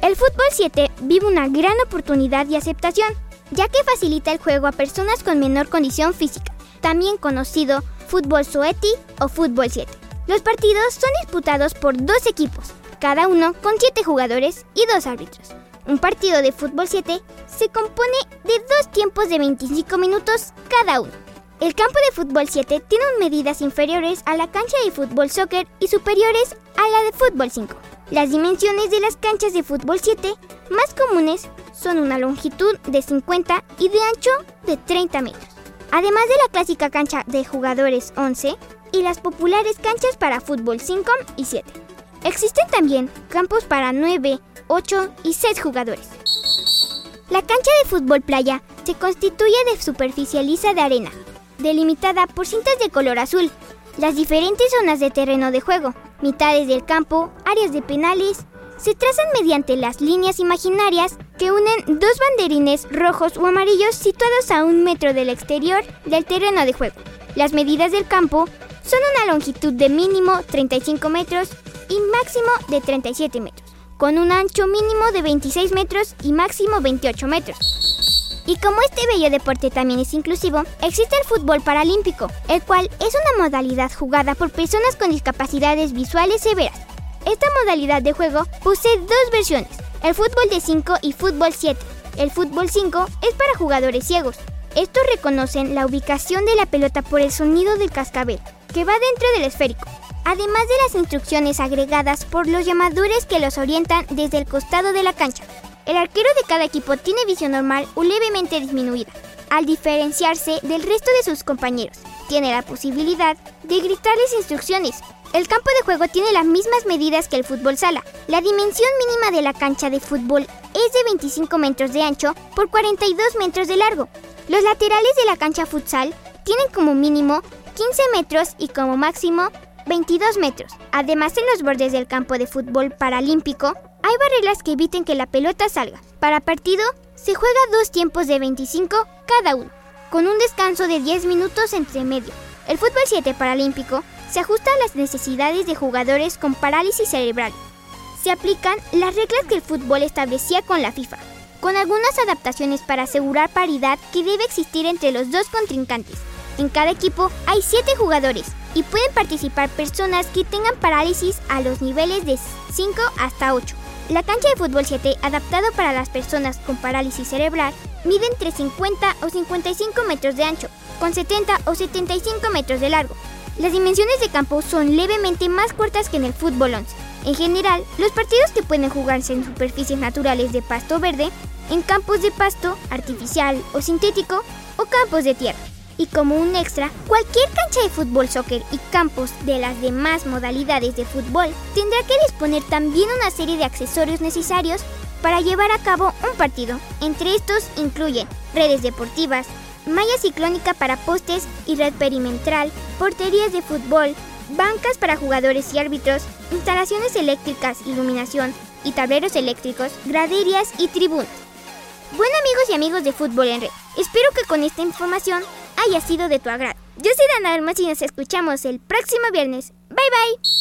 El fútbol 7 vive una gran oportunidad de aceptación, ya que facilita el juego a personas con menor condición física, también conocido fútbol soeti o fútbol 7. Los partidos son disputados por dos equipos, cada uno con 7 jugadores y dos árbitros. Un partido de fútbol 7 se compone de dos tiempos de 25 minutos cada uno. El campo de fútbol 7 tiene medidas inferiores a la cancha de fútbol soccer y superiores a la de fútbol 5. Las dimensiones de las canchas de fútbol 7 más comunes son una longitud de 50 y de ancho de 30 metros. Además de la clásica cancha de jugadores 11 y las populares canchas para fútbol 5 y 7. Existen también campos para 9, 8 y 6 jugadores. La cancha de fútbol playa se constituye de superficie lisa de arena, delimitada por cintas de color azul, las diferentes zonas de terreno de juego, mitades del campo, áreas de penales, se trazan mediante las líneas imaginarias que unen dos banderines rojos o amarillos situados a un metro del exterior del terreno de juego. Las medidas del campo son una longitud de mínimo 35 metros y máximo de 37 metros con un ancho mínimo de 26 metros y máximo 28 metros. Y como este bello deporte también es inclusivo, existe el fútbol paralímpico, el cual es una modalidad jugada por personas con discapacidades visuales severas. Esta modalidad de juego posee dos versiones, el fútbol de 5 y fútbol 7. El fútbol 5 es para jugadores ciegos. Estos reconocen la ubicación de la pelota por el sonido del cascabel, que va dentro del esférico además de las instrucciones agregadas por los llamadores que los orientan desde el costado de la cancha. El arquero de cada equipo tiene visión normal o levemente disminuida, al diferenciarse del resto de sus compañeros. Tiene la posibilidad de gritarles instrucciones. El campo de juego tiene las mismas medidas que el fútbol sala. La dimensión mínima de la cancha de fútbol es de 25 metros de ancho por 42 metros de largo. Los laterales de la cancha futsal tienen como mínimo 15 metros y como máximo 22 metros. Además, en los bordes del campo de fútbol paralímpico hay barreras que eviten que la pelota salga. Para partido, se juega dos tiempos de 25 cada uno, con un descanso de 10 minutos entre medio. El fútbol 7 paralímpico se ajusta a las necesidades de jugadores con parálisis cerebral. Se aplican las reglas que el fútbol establecía con la FIFA, con algunas adaptaciones para asegurar paridad que debe existir entre los dos contrincantes. En cada equipo hay 7 jugadores, y pueden participar personas que tengan parálisis a los niveles de 5 hasta 8. La cancha de fútbol 7, adaptado para las personas con parálisis cerebral, mide entre 50 o 55 metros de ancho, con 70 o 75 metros de largo. Las dimensiones de campo son levemente más cortas que en el fútbol 11. En general, los partidos que pueden jugarse en superficies naturales de pasto verde, en campos de pasto artificial o sintético o campos de tierra. Y como un extra, cualquier cancha de fútbol, soccer y campos de las demás modalidades de fútbol tendrá que disponer también una serie de accesorios necesarios para llevar a cabo un partido. Entre estos incluyen redes deportivas, malla ciclónica para postes y red perimetral, porterías de fútbol, bancas para jugadores y árbitros, instalaciones eléctricas, iluminación y tableros eléctricos, graderías y tribunas. Bueno amigos y amigos de Fútbol en Red, espero que con esta información haya sido de tu agrado. Yo soy Dana Almas y nos escuchamos el próximo viernes. Bye bye.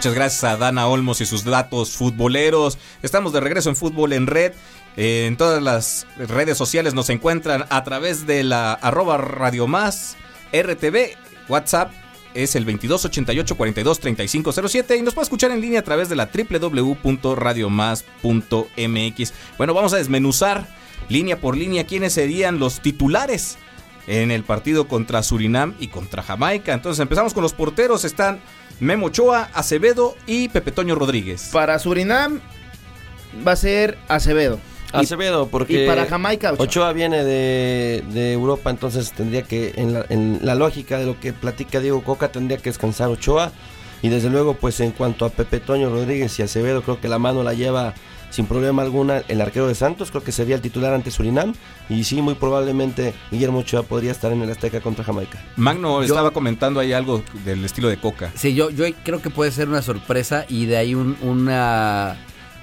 Muchas gracias a Dana Olmos y sus datos futboleros. Estamos de regreso en Fútbol en Red. Eh, en todas las redes sociales nos encuentran a través de la arroba Radio Más RTV. WhatsApp es el 2288 42 3507 y nos puede escuchar en línea a través de la www.radiomás.mx. Bueno, vamos a desmenuzar línea por línea quiénes serían los titulares en el partido contra Surinam y contra Jamaica. Entonces empezamos con los porteros. Están Memo Ochoa, Acevedo y Pepe Toño Rodríguez. Para Surinam va a ser Acevedo. Acevedo, porque y para Jamaica, Ochoa. Ochoa, viene de, de, Europa, entonces tendría que, en la, en la, lógica de lo que platica Diego Coca, tendría que descansar Ochoa. Y desde luego, pues en cuanto a Pepe Toño Rodríguez y Acevedo, creo que la mano la lleva sin problema alguna el arquero de Santos, creo que sería el titular ante Surinam. Y sí, muy probablemente Guillermo Ochoa podría estar en el Azteca contra Jamaica. Magno yo, estaba comentando ahí algo del estilo de Coca. Sí, yo, yo creo que puede ser una sorpresa y de ahí un, una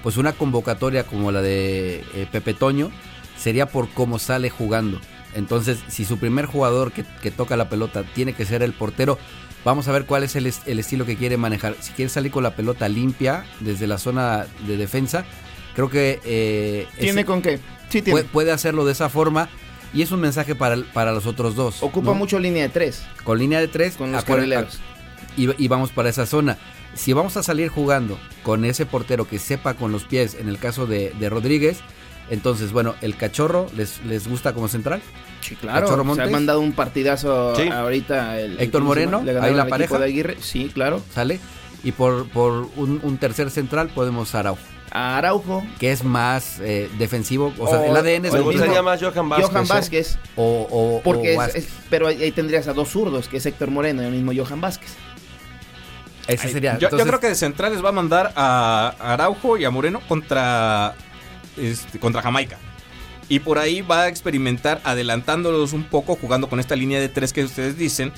pues una convocatoria como la de eh, Pepe Toño sería por cómo sale jugando. Entonces, si su primer jugador que, que, toca la pelota tiene que ser el portero, vamos a ver cuál es el, el, estilo que quiere manejar. Si quiere salir con la pelota limpia desde la zona de defensa, creo que... Eh, ¿Tiene con qué? Sí, tiene. Puede, puede, hacerlo de esa forma. Y es un mensaje para, para los otros dos. Ocupa ¿no? mucho línea de tres. Con línea de tres. Con los carrileros. Y, y vamos para esa zona si vamos a salir jugando con ese portero que sepa con los pies, en el caso de, de Rodríguez, entonces, bueno, el cachorro les, les gusta como central. Sí, claro. Se ha mandado un partidazo sí. ahorita. El, Héctor Moreno, le ahí la pareja. De Aguirre. Sí, claro. Sale. Y por, por un, un tercer central podemos Araujo. A Araujo. Que es más eh, defensivo. O sea, el ADN es mismo. sería más Johan Vázquez. Johan Vázquez. ¿eh? O, o, Porque o es, es, pero ahí tendrías a dos zurdos, que es Héctor Moreno y el mismo Johan Vázquez. Ese sería. Yo, Entonces, yo, creo que de centrales va a mandar a Araujo y a Moreno contra, este, contra Jamaica. Y por ahí va a experimentar adelantándolos un poco, jugando con esta línea de tres que ustedes dicen.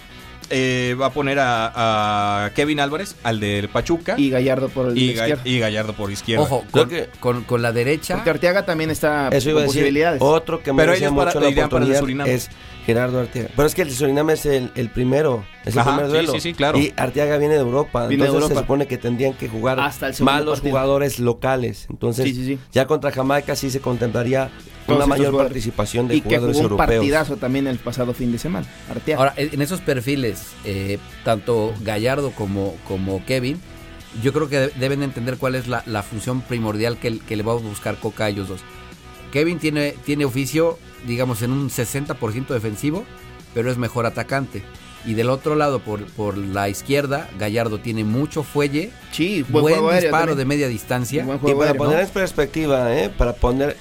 Eh, va a poner a, a, Kevin Álvarez, al del Pachuca. Y Gallardo por el y, izquierdo. y Gallardo por izquierda. Ojo, con, que, con, con, la derecha. Porque Arteaga también está Eso iba con a decir, posibilidades. Otro que me Pero decía ellos para, mucho la irían para el oportunidad Surinam. es Gerardo Arteaga. Pero es que el Surinam es el, el primero, es el Ajá, primer sí, duelo. sí, sí, claro. Y Arteaga viene de Europa. Viene de entonces Europa. se supone que tendrían que jugar Hasta el segundo más los partido. jugadores locales. Entonces, Sí, sí, sí. ya contra Jamaica sí se contemplaría Todos una mayor jugadores. participación de y que jugadores jugó un europeos. partidazo también el pasado fin de semana. Arteaga. Ahora, en esos perfiles, eh, tanto Gallardo como, como Kevin, yo creo que deben entender cuál es la, la función primordial que, que, le va a buscar Coca a ellos dos. Kevin tiene, tiene oficio, digamos, en un 60% defensivo, pero es mejor atacante. Y del otro lado, por, por la izquierda, Gallardo tiene mucho fuelle, sí, buen, buen juego disparo de media distancia. Buen Y para aéreo, poner ¿no? en perspectiva, ¿eh? para poner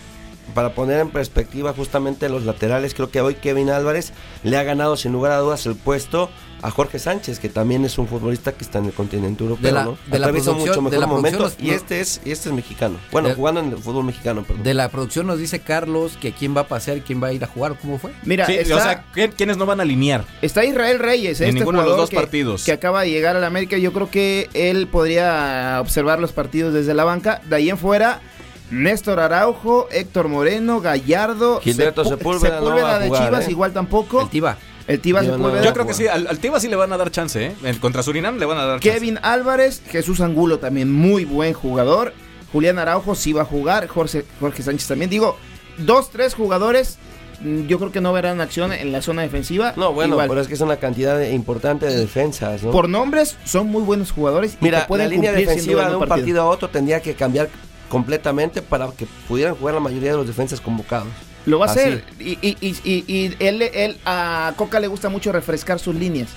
para poner en perspectiva justamente los laterales, creo que hoy Kevin Álvarez le ha ganado sin lugar a dudas el puesto a Jorge Sánchez, que también es un futbolista que está en el continente europeo, De la- ¿no? de la mucho de mejor la momento producción y nos- este es y este es mexicano. Bueno, De- jugando en el fútbol mexicano, perdón. De la producción nos dice Carlos que quién va a pasear y quién va a ir a jugar, ¿cómo fue? Mira, Sí, está, o sea, ¿quién- ¿quiénes no van a alinear? está Israel Reyes, En este ninguno de los dos que, partidos. que acaba de llegar a la América. Yo creo que él podría observar los partidos desde la banca. De ahí en fuera, Néstor Araujo, Héctor Moreno, Gallardo, Gilberto Sepu- Sepúlveda no va a de jugar, Chivas, ¿eh? igual tampoco. El Tiba. El Tiva Yo no- Sepúlveda. Yo creo que sí, al, al Tiva sí le van a dar chance, ¿eh? Contra Surinam le van a dar chance. Kevin Álvarez, Jesús Angulo también muy buen jugador. Julián Araujo sí va a jugar, Jorge, Jorge Sánchez también. Digo, dos, tres jugadores, mm, yo creo que no verán acción en la zona defensiva. No, bueno, Igual. pero es que es una cantidad importante de defensas, ¿no? Por nombres, son muy buenos jugadores. y Mira, que pueden la línea defensiva de un partido. a otro tendría que cambiar completamente para que pudieran jugar la mayoría de los defensas convocados. Lo va a Así. hacer. Y, y, y, y- y él, él, a Coca le gusta mucho refrescar sus líneas.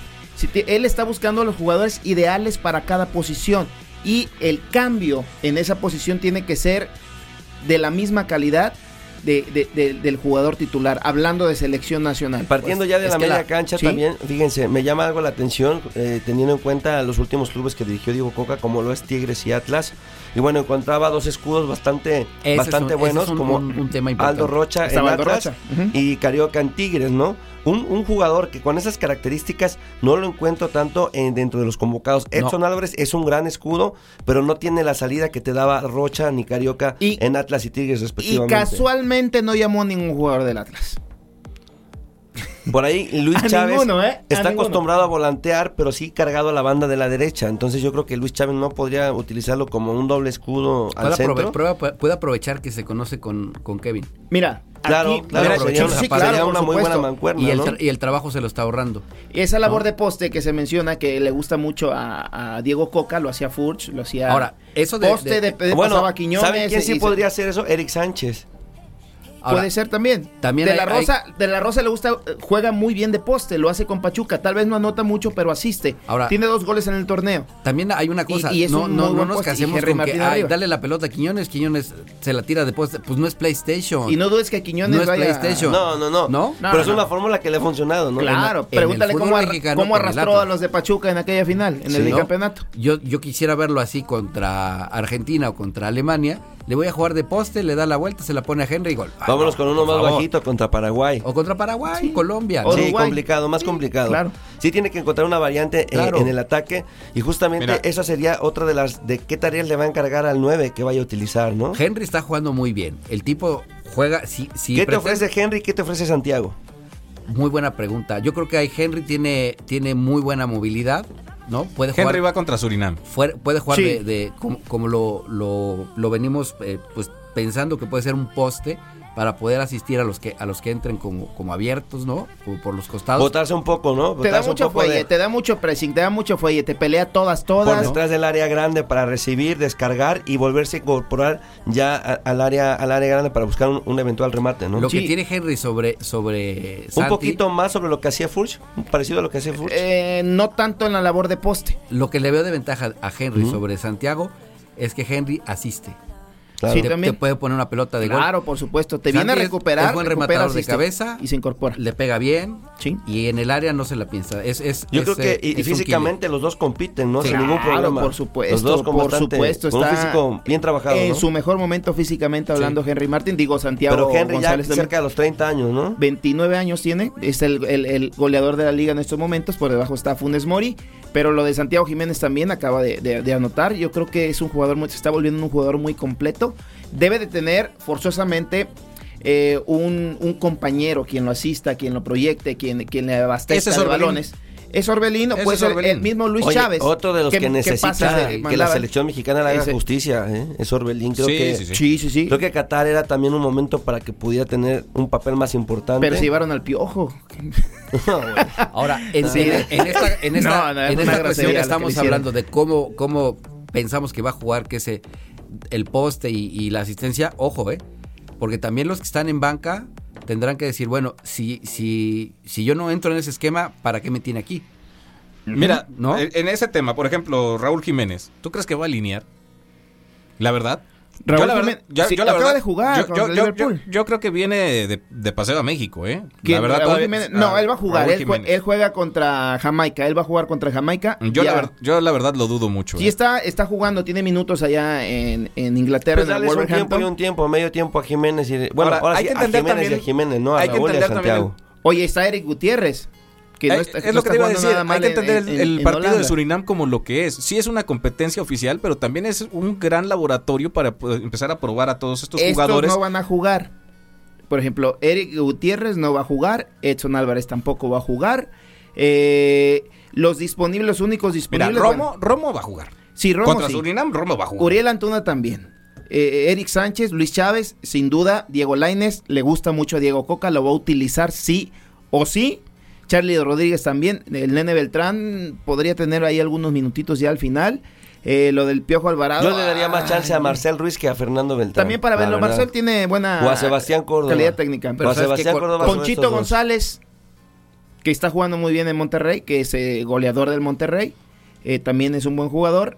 Él está buscando los jugadores ideales para cada posición y el cambio en esa posición tiene que ser de la misma calidad de- de- de- del jugador titular, hablando de selección nacional. Partiendo ya de la media la- cancha sí. también, fíjense, me llama algo la atención eh, teniendo en cuenta los últimos clubes que dirigió Diego Coca, como lo es Tigres y Atlas. Y bueno, encontraba dos escudos bastante, Ese bastante un- buenos, un- como un- tema. Aldo Rocha en Aldo Atlas Rocha, y Carioca en Tigres, ¿no? Un, un jugador que con esas características no lo encuentro tanto en, dentro de los convocados. Edson Álvarez es un gran escudo, pero no tiene la salida que te daba Rocha ni Carioca Y- en Atlas y Tigres Y respectivamente. No llamó a ningún jugador del Atlas. Por ahí Luis Chávez ninguno, ¿eh? A está ninguno. acostumbrado a volantear, pero sí cargado a la banda de la derecha. Entonces yo creo que Luis Chávez no podría utilizarlo como un doble escudo al Puede, aprove- centro. prueba- puede aprovechar que se conoce con, con Kevin. Mira, Claro, aquí- claro, Mira, sería, sí, sería claro, una muy buena mancuerna, Y el, ¿no? tra- y el trabajo se lo está ahorrando. Esa labor ¿no? de poste que se menciona que le gusta mucho a, a Diego Coca, lo hacía Furch, lo hacía Ahora, eso de- poste de- de, de Bueno, pasaba a Quiñones. ¿sabe quién sí y se- podría hacer eso? Eric Sánchez. Ahora, puede ser también. también de hay- la Rosa, de la Rosa le gusta, eh, juega muy bien de poste, lo hace con Pachuca. Tal vez no anota mucho, pero asiste. Ahora- Tiene dos goles en el torneo. También hay una cosa, Y- y es no, un no, no nos poste, casemos con que ay, dale la pelota a Quiñones, Quiñones se la tira después, pues no es PlayStation. Y no dudes que Quiñones No es vaya. PlayStation. No, no, no. ¿No? Pero No, es no. una fórmula que le ha funcionado, ¿no? Claro, En pregúntale cómo, ar- mexicano cómo arrastró a los de Pachuca en aquella final, en Sí, el ¿no? bicampeonato. Yo, yo quisiera verlo así contra Argentina o contra Alemania. Le voy a jugar de poste, le da la vuelta, se la pone a Henry y gol. Vámonos no, con uno más favor. bajito contra Paraguay. O contra Paraguay, Colombia. ¿no? Sí, Uruguay. complicado, más Sí, complicado. claro. Sí tiene que encontrar una variante eh, en el ataque y justamente Mira. esa sería otra de las de qué tareas le va a encargar al 9 que vaya a utilizar, ¿no? Henry está jugando muy bien. El tipo juega. Si, si ¿Qué te ofrece Henry? ¿Qué te ofrece Santiago? Muy buena pregunta. Yo creo que ahí Henry tiene, tiene muy buena movilidad, ¿no? Puede jugar. Henry va contra Surinam. puede jugar Sí. de, de- como, como lo, lo, lo venimos eh, pues pensando que puede ser un poste para poder asistir a los que a los que entren como, como abiertos, ¿no? Como por los costados. Botarse un poco, ¿no? Te da mucho fuelle, de- te da mucho pressing, te da mucho fuelle, te pelea todas, por todas. detrás del área grande para recibir, descargar y volverse a incorporar ya a- al área al área grande para buscar un, un eventual remate, ¿no? Lo Sí. que tiene Henry sobre sobre un poquito más sobre lo que hacía Furch, parecido a lo que hacía Furch. Eh, no tanto en la labor de poste. lo que le veo de ventaja a Henry sobre Santiago es que Henry asiste. Claro. sí, te, también. te puede poner una pelota de Claro, gol. por supuesto. Te Santi viene a recuperar. es buen rematador de cabeza. Y se incorpora. Le pega bien Sí. y en el área no se la piensa. Es, es, Yo es, creo que eh, y, físicamente los dos compiten, ¿no? Sí. Sin ningún Claro, problema. por supuesto, Los dos con por bastante- supuesto, con un está físico bien trabajado, En ¿no? su mejor momento físicamente hablando Henry Martin, digo Santiago Pero Henry ya González también. cerca de los 30 años, ¿no? 29 años tiene, es el, el- el goleador de la liga en estos momentos, por debajo está Funes Mori, pero lo de Santiago Jiménez también acaba de, de- de anotar, yo creo que es un jugador, muy, se está volviendo un jugador muy completo, debe de tener forzosamente eh, un, un compañero quien lo asista, quien lo proyecte, quien, quien le abastezca de balones. Es Orbelín o Ese puede es ser Orbelín. el mismo Luis Oye, Chávez. otro de los que, pase necesita que la selección mexicana le haga Ese- justicia, ¿eh? Es Orbelín. Creo Sí, que, sí, sí. Sí, sí, sí. Creo que Qatar era también un momento para que pudiera tener un papel más importante. Pero se llevaron al piojo. No, bueno. Ahora, en, Sí. en- en esta, en esta, No, es esta cuestión que que estamos hablando de cómo, cómo pensamos que va a jugar, que ese el poste y, y la asistencia, ojo, ¿eh? Porque también los que están en banca tendrán que decir, bueno, si, si, si yo no entro en ese esquema, ¿para qué me tiene aquí? Mira, ¿No? en ese tema, por ejemplo, Raúl Jiménez, ¿tú crees que va a alinear? La verdad. Raúl yo la verdad, Jiménez- yo- sí, yo la acaba verdad- de jugar yo, contra yo- yo- Liverpool. yo- yo creo que viene de, de paseo a México, ¿eh? La verdad Raúl todavía- Jiménez? No, ah, él va a jugar. Él, él juega contra Jamaica. Él va a jugar contra Jamaica. yo, la ver- yo la verdad lo dudo mucho. Sí ¿eh? está, está jugando, tiene minutos allá en, en Inglaterra, Pues en el un tiempo y un tiempo, medio tiempo a Jiménez y bueno, Ahora, ahora, hay sí que a entender Jiménez y a Jiménez, no a hay que Raúl y a entender también Santiago. Oye, está Eric Gutiérrez, que Eh, no está, es no lo que te iba a decir. Hay que en- entender en- el, en- el en partido de. Surinam como lo que es. Sí es una competencia oficial, pero también es un gran laboratorio para empezar a probar a todos estos Estos jugadores. no van a jugar. Por ejemplo, Eric Gutiérrez no va a jugar, Edson Álvarez tampoco va a jugar. Eh, los disponibles, los únicos Mira, disponibles. Romo, Romo va a jugar. sí, Romo Contra sí. Surinam, Romo va a jugar. Uriel Antuna también. Eh, Eric Sánchez, Luis Chávez, sin duda. Diego Laines, le gusta mucho a Diego Coca, lo va a utilizar sí o sí. Charlie Rodríguez también. El Nene Beltrán podría tener ahí algunos minutitos ya al final. Eh, lo del Piojo Alvarado. Yo le daría más chance a Marcel Ruiz que a Fernando Beltrán. También para verlo. Marcel tiene buena O a Sebastián Córdoba. calidad técnica. Pero a. Sebastián Con- Córdoba sobre Ponchito estos dos. González. que está jugando muy bien en Monterrey, que es eh, goleador del Monterrey. Eh, también es un buen jugador.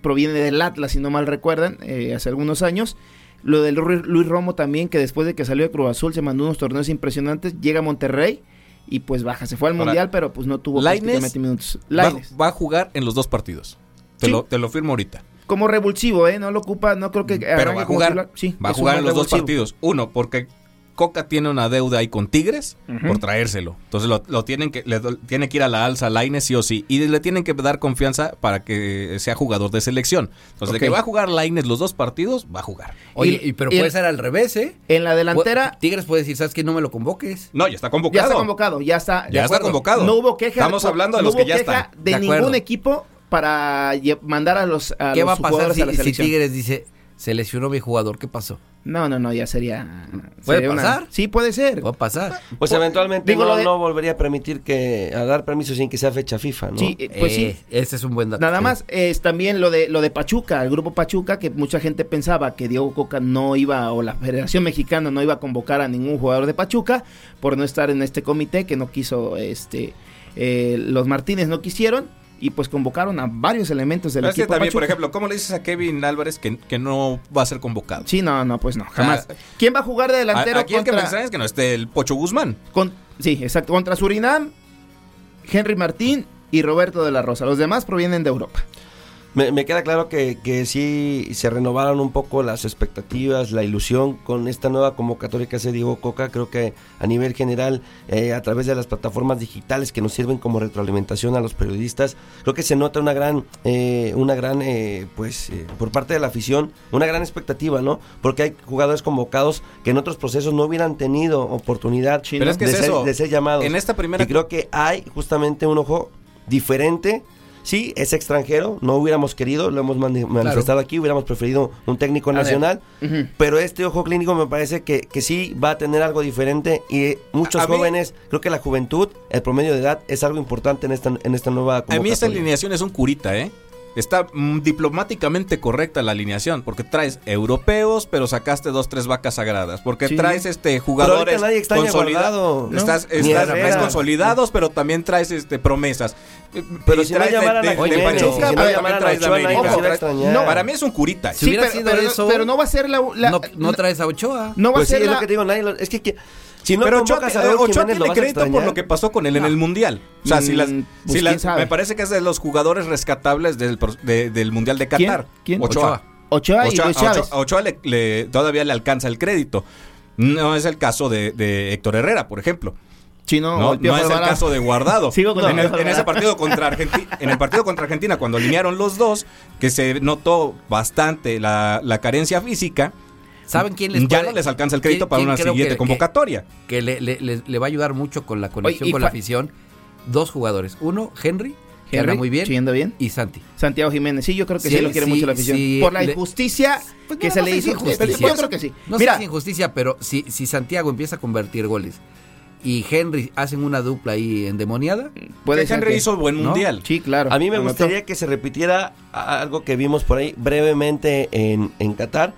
proviene del Atlas, si no mal recuerdan, hace algunos años. Lo del Luis Romo también, que después de que salió de Cruz Azul se mandó unos torneos impresionantes. Llega a Monterrey y pues baja. Se fue al Ahora, Mundial, pero pues no tuvo Lainez prácticamente minutos. Va, Lainez. va a jugar en los dos partidos. Te, Sí. lo, te lo firmo ahorita. Como revulsivo, ¿eh? No lo ocupa, no creo que Pero va a jugar. Sí, va a jugar en los dos partidos. Uno, porque Coca tiene una deuda ahí con Tigres por traérselo. Entonces lo, lo tienen que le tiene que ir a la alza Laines sí o sí y le tienen que dar confianza para que sea jugador de selección. Entonces de Ok. que va a jugar Laines los dos partidos, va a jugar. Oye, Y- y, pero y puede el- ser al revés, ¿eh? En la delantera Tigres puede decir, ¿sabes qué? No me lo convoques. No, ya está ya convocado. está convocado, ya está. Ya de está convocado. No hubo queja. Estamos hablando de no los que ya están. De, De ningún equipo para mandar a los, a ¿Qué los va a pasar si, a la si selección. Tigres dice, se lesionó mi jugador? ¿Qué pasó? No, no, no, ya sería. ¿Puede sería una- pasar? Sí, puede ser. Va a pasar. Pues eventualmente digo, no, lo de- no volvería a permitir que a dar permiso sin que sea fecha FIFA, ¿no? Sí, eh, pues Eh, sí. Ese es un buen dato. Nada Sí. más es también lo de lo de Pachuca, el grupo Pachuca, que mucha gente pensaba que Diego Coca no iba, o la Federación Mexicana no iba a convocar a ningún jugador de Pachuca por no estar en este comité, que no quiso, este, eh, los Martínez no quisieron, y pues convocaron a varios elementos del Pero es que equipo también, por ejemplo, ¿cómo le dices a Kevin Álvarez que, que no va a ser convocado? Sí, no, no, pues no, jamás. Ah, ¿Quién va a jugar de delantero Aquí el que contra, extraña es que no esté el Pocho Guzmán. con- sí, exacto, contra Surinam, Henry Martín y Roberto de la Rosa. Los demás provienen de Europa. Me, me queda claro que, que sí se renovaron un poco las expectativas, la ilusión con esta nueva convocatoria que hace Diego Coca. Creo que a nivel general, eh, a través de las plataformas digitales que nos sirven como retroalimentación a los periodistas, creo que se nota una gran, eh, una gran, eh, pues, eh, por parte de la afición, una gran expectativa, ¿no? Porque hay jugadores convocados que en otros procesos no hubieran tenido oportunidad Pero es que de, es ser, de ser llamados. En esta primera Y creo que hay justamente un ojo diferente. Sí, es extranjero, no hubiéramos querido, lo hemos mani- manifestado aquí, hubiéramos preferido un técnico nacional, pero este ojo clínico me parece que, que sí va a tener algo diferente y muchos A- a mí- jóvenes, creo que la juventud, el promedio de edad es algo importante en esta, en esta nueva A mí esta alineación es un curita, ¿eh? Está mm, diplomáticamente correcta la alineación, porque traes europeos, pero sacaste dos, tres vacas sagradas, porque Sí. traes este Pero jugadores consolidados, ¿no? estás, estás- traes consolidados, pero también traes este promesas. Pero Y si no traes de- de- de Pachuca, si no pero también traes de América. No, para mí es un curita. Si hubiera pero, sido pero no- eso- pero no va a ser la, la- no, no traes a Ochoa. no va Pues a sí, ser es la- lo que te digo, nadie lo- es que, que- si no pero Ochoa, a eh, Ochoa lo tiene crédito por lo que pasó con él en el Mundial. O sea, si las, Mm, si pues, las- quién me parece que es de los jugadores rescatables del, de- del Mundial de Qatar. ¿Quién? Ochoa. Ochoa y Ochoa, Chávez. Ochoa- a Ochoa le- le- todavía le alcanza el crédito. No es el caso de, de Héctor Herrera, por ejemplo. Chino, No, no es el caso de Guardado. Sigo con en, el en ese partido contra Argentina, en el partido contra Argentina, cuando alinearon los dos, que se notó bastante la, la carencia física, ¿Saben quién les ya puede- no les alcanza el crédito para una siguiente que- convocatoria. Que, que le, le- le- va a ayudar mucho con la conexión con la afición. Dos jugadores. Uno, Henry, que anda Henry, muy bien. anda bien. Y Santi. Santiago Jiménez, sí, yo creo que sí, Sí, lo quiere sí, mucho la afición. sí, Por la le- injusticia Pues que no, se no le hizo. injusticia. Yo creo que sí. No Mira, sé si injusticia, pero si, si Santiago empieza a convertir goles y Henry hacen una dupla ahí endemoniada, puede Que ser Henry que- hizo buen ¿no? mundial. Sí, claro. A mí me gustaría que se repitiera algo que vimos por ahí brevemente en, en Qatar,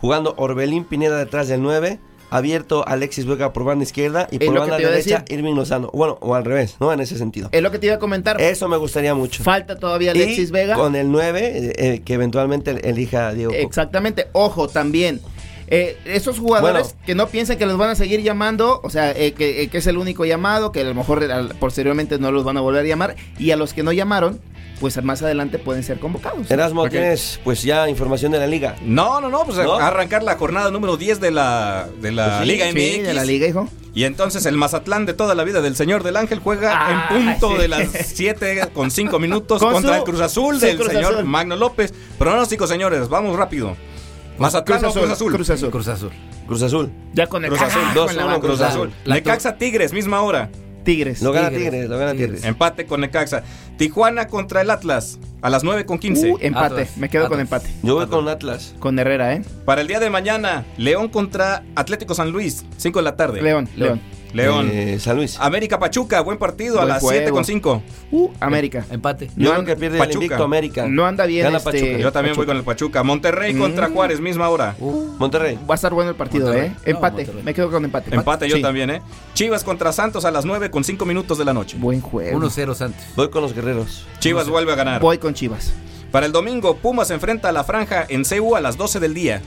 jugando Orbelín Pineda detrás del 9, abierto Alexis Vega por banda izquierda y por banda derecha. Irving Lozano. Bueno, o al revés, ¿no? En ese sentido. Es lo que te iba a comentar. Eso me gustaría mucho. Falta todavía Alexis y Vega. con el 9, eh, eh, que eventualmente elija Diego. Exactamente. Ojo, también. Eh, esos jugadores Bueno. que no piensan que los van a seguir llamando, o sea, eh, que, eh, que es el único llamado, que a lo mejor eh, posteriormente no los van a volver a llamar, y a los que no llamaron, pues más adelante pueden ser convocados. Erasmo, tienes pues ya información de la liga. No, no, no, pues ¿No? a arrancar la jornada número 10 de la, de la Pues sí, Liga MX. Sí, de la liga, hijo. Y entonces el Mazatlán de toda la vida del Señor del Ángel juega Ah, en punto sí. de las 7 con 5 minutos Con contra su- el Cruz Azul del Cruz señor Azul. Magno López. Pronóstico, señores, vamos rápido. Mazatlán Cruz o Cruz Azul. Cruz Azul. Cruz Azul. Cruz Azul. Ya con el Cruz Azul, carajo 2 en la 1 banca. Cruz La- Azul. la- Necaxa Tigres, misma hora. Tigres. Lo gana Tigres, Tigres, lo gana Tigres. Tigres. Empate con Necaxa. Tijuana contra el Atlas a las 9 con 15. Uh, empate. Atlas. Me quedo con Atlas. empate. Yo voy con Atlas. Con Herrera, ¿eh? Para el día de mañana, León contra Atlético San Luis, 5 de la tarde. León, León. León. León. eh, San Luis. América Pachuca, buen partido a las juego. 7 con 5. Uh, América. Empate. Yo no, creo que pierde Pachuca. el invicto América. No anda bien Gana este- Pachuca. Yo también voy Pachuca. con el Pachuca. Monterrey contra Mm. Juárez, misma hora. Monterrey. Va a estar bueno el partido, Monterrey. ¿eh? Empate. Me quedo con empate. Empate yo Sí. también, ¿eh? Chivas contra Santos a las 9 con 5 minutos de la noche. Buen juego. 1-0 Santos. Voy con los guerreros. Chivas vuelve a ganar. Voy con Chivas. Para el domingo, Pumas se enfrenta a la franja en CEU a las 12 del día.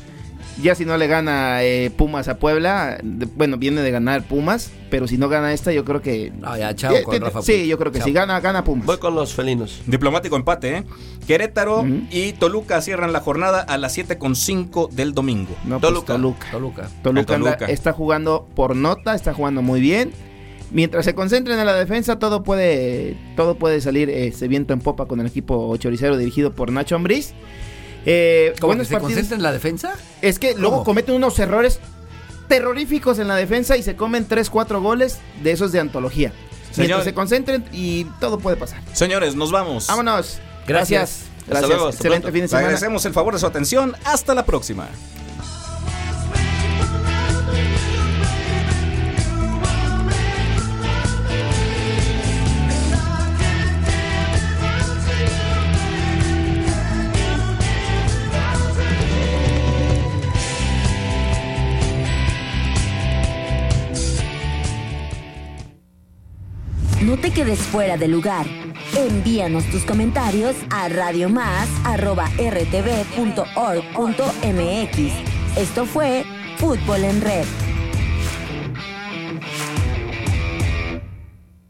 Ya si no le gana eh, Pumas a Puebla, de- bueno, viene de ganar Pumas, pero si no gana esta, yo creo que... No, ya, chao Eh, con eh, Rafa sí, yo creo que Chao. si gana, gana Pumas. Voy con los felinos. Diplomático empate, ¿eh? Querétaro y Toluca cierran la jornada a las 7 con 5 del domingo. No, pues, Toluca. Toluca. Toluca. Toluca, anda- Toluca. está jugando por nota, está jugando muy bien. Mientras se concentren en la defensa, todo puede, todo puede salir este viento en popa con el equipo choricero dirigido por Nacho Ambriz. Eh, ¿Cómo que se partidos. concentra en la defensa? Es que luego cometen unos errores terroríficos en la defensa y se comen 3-4 goles de esos de antología. Señor. Mientras se concentren y todo puede pasar. Señores, nos vamos. Vámonos. Gracias. Gracias. Hasta luego, hasta Excelente pronto. fin de semana. agradecemos el favor de su atención. Hasta la próxima. No te quedes fuera de lugar. Envíanos tus comentarios a radiomás.rtv.org.mx. Esto fue Fútbol en Red.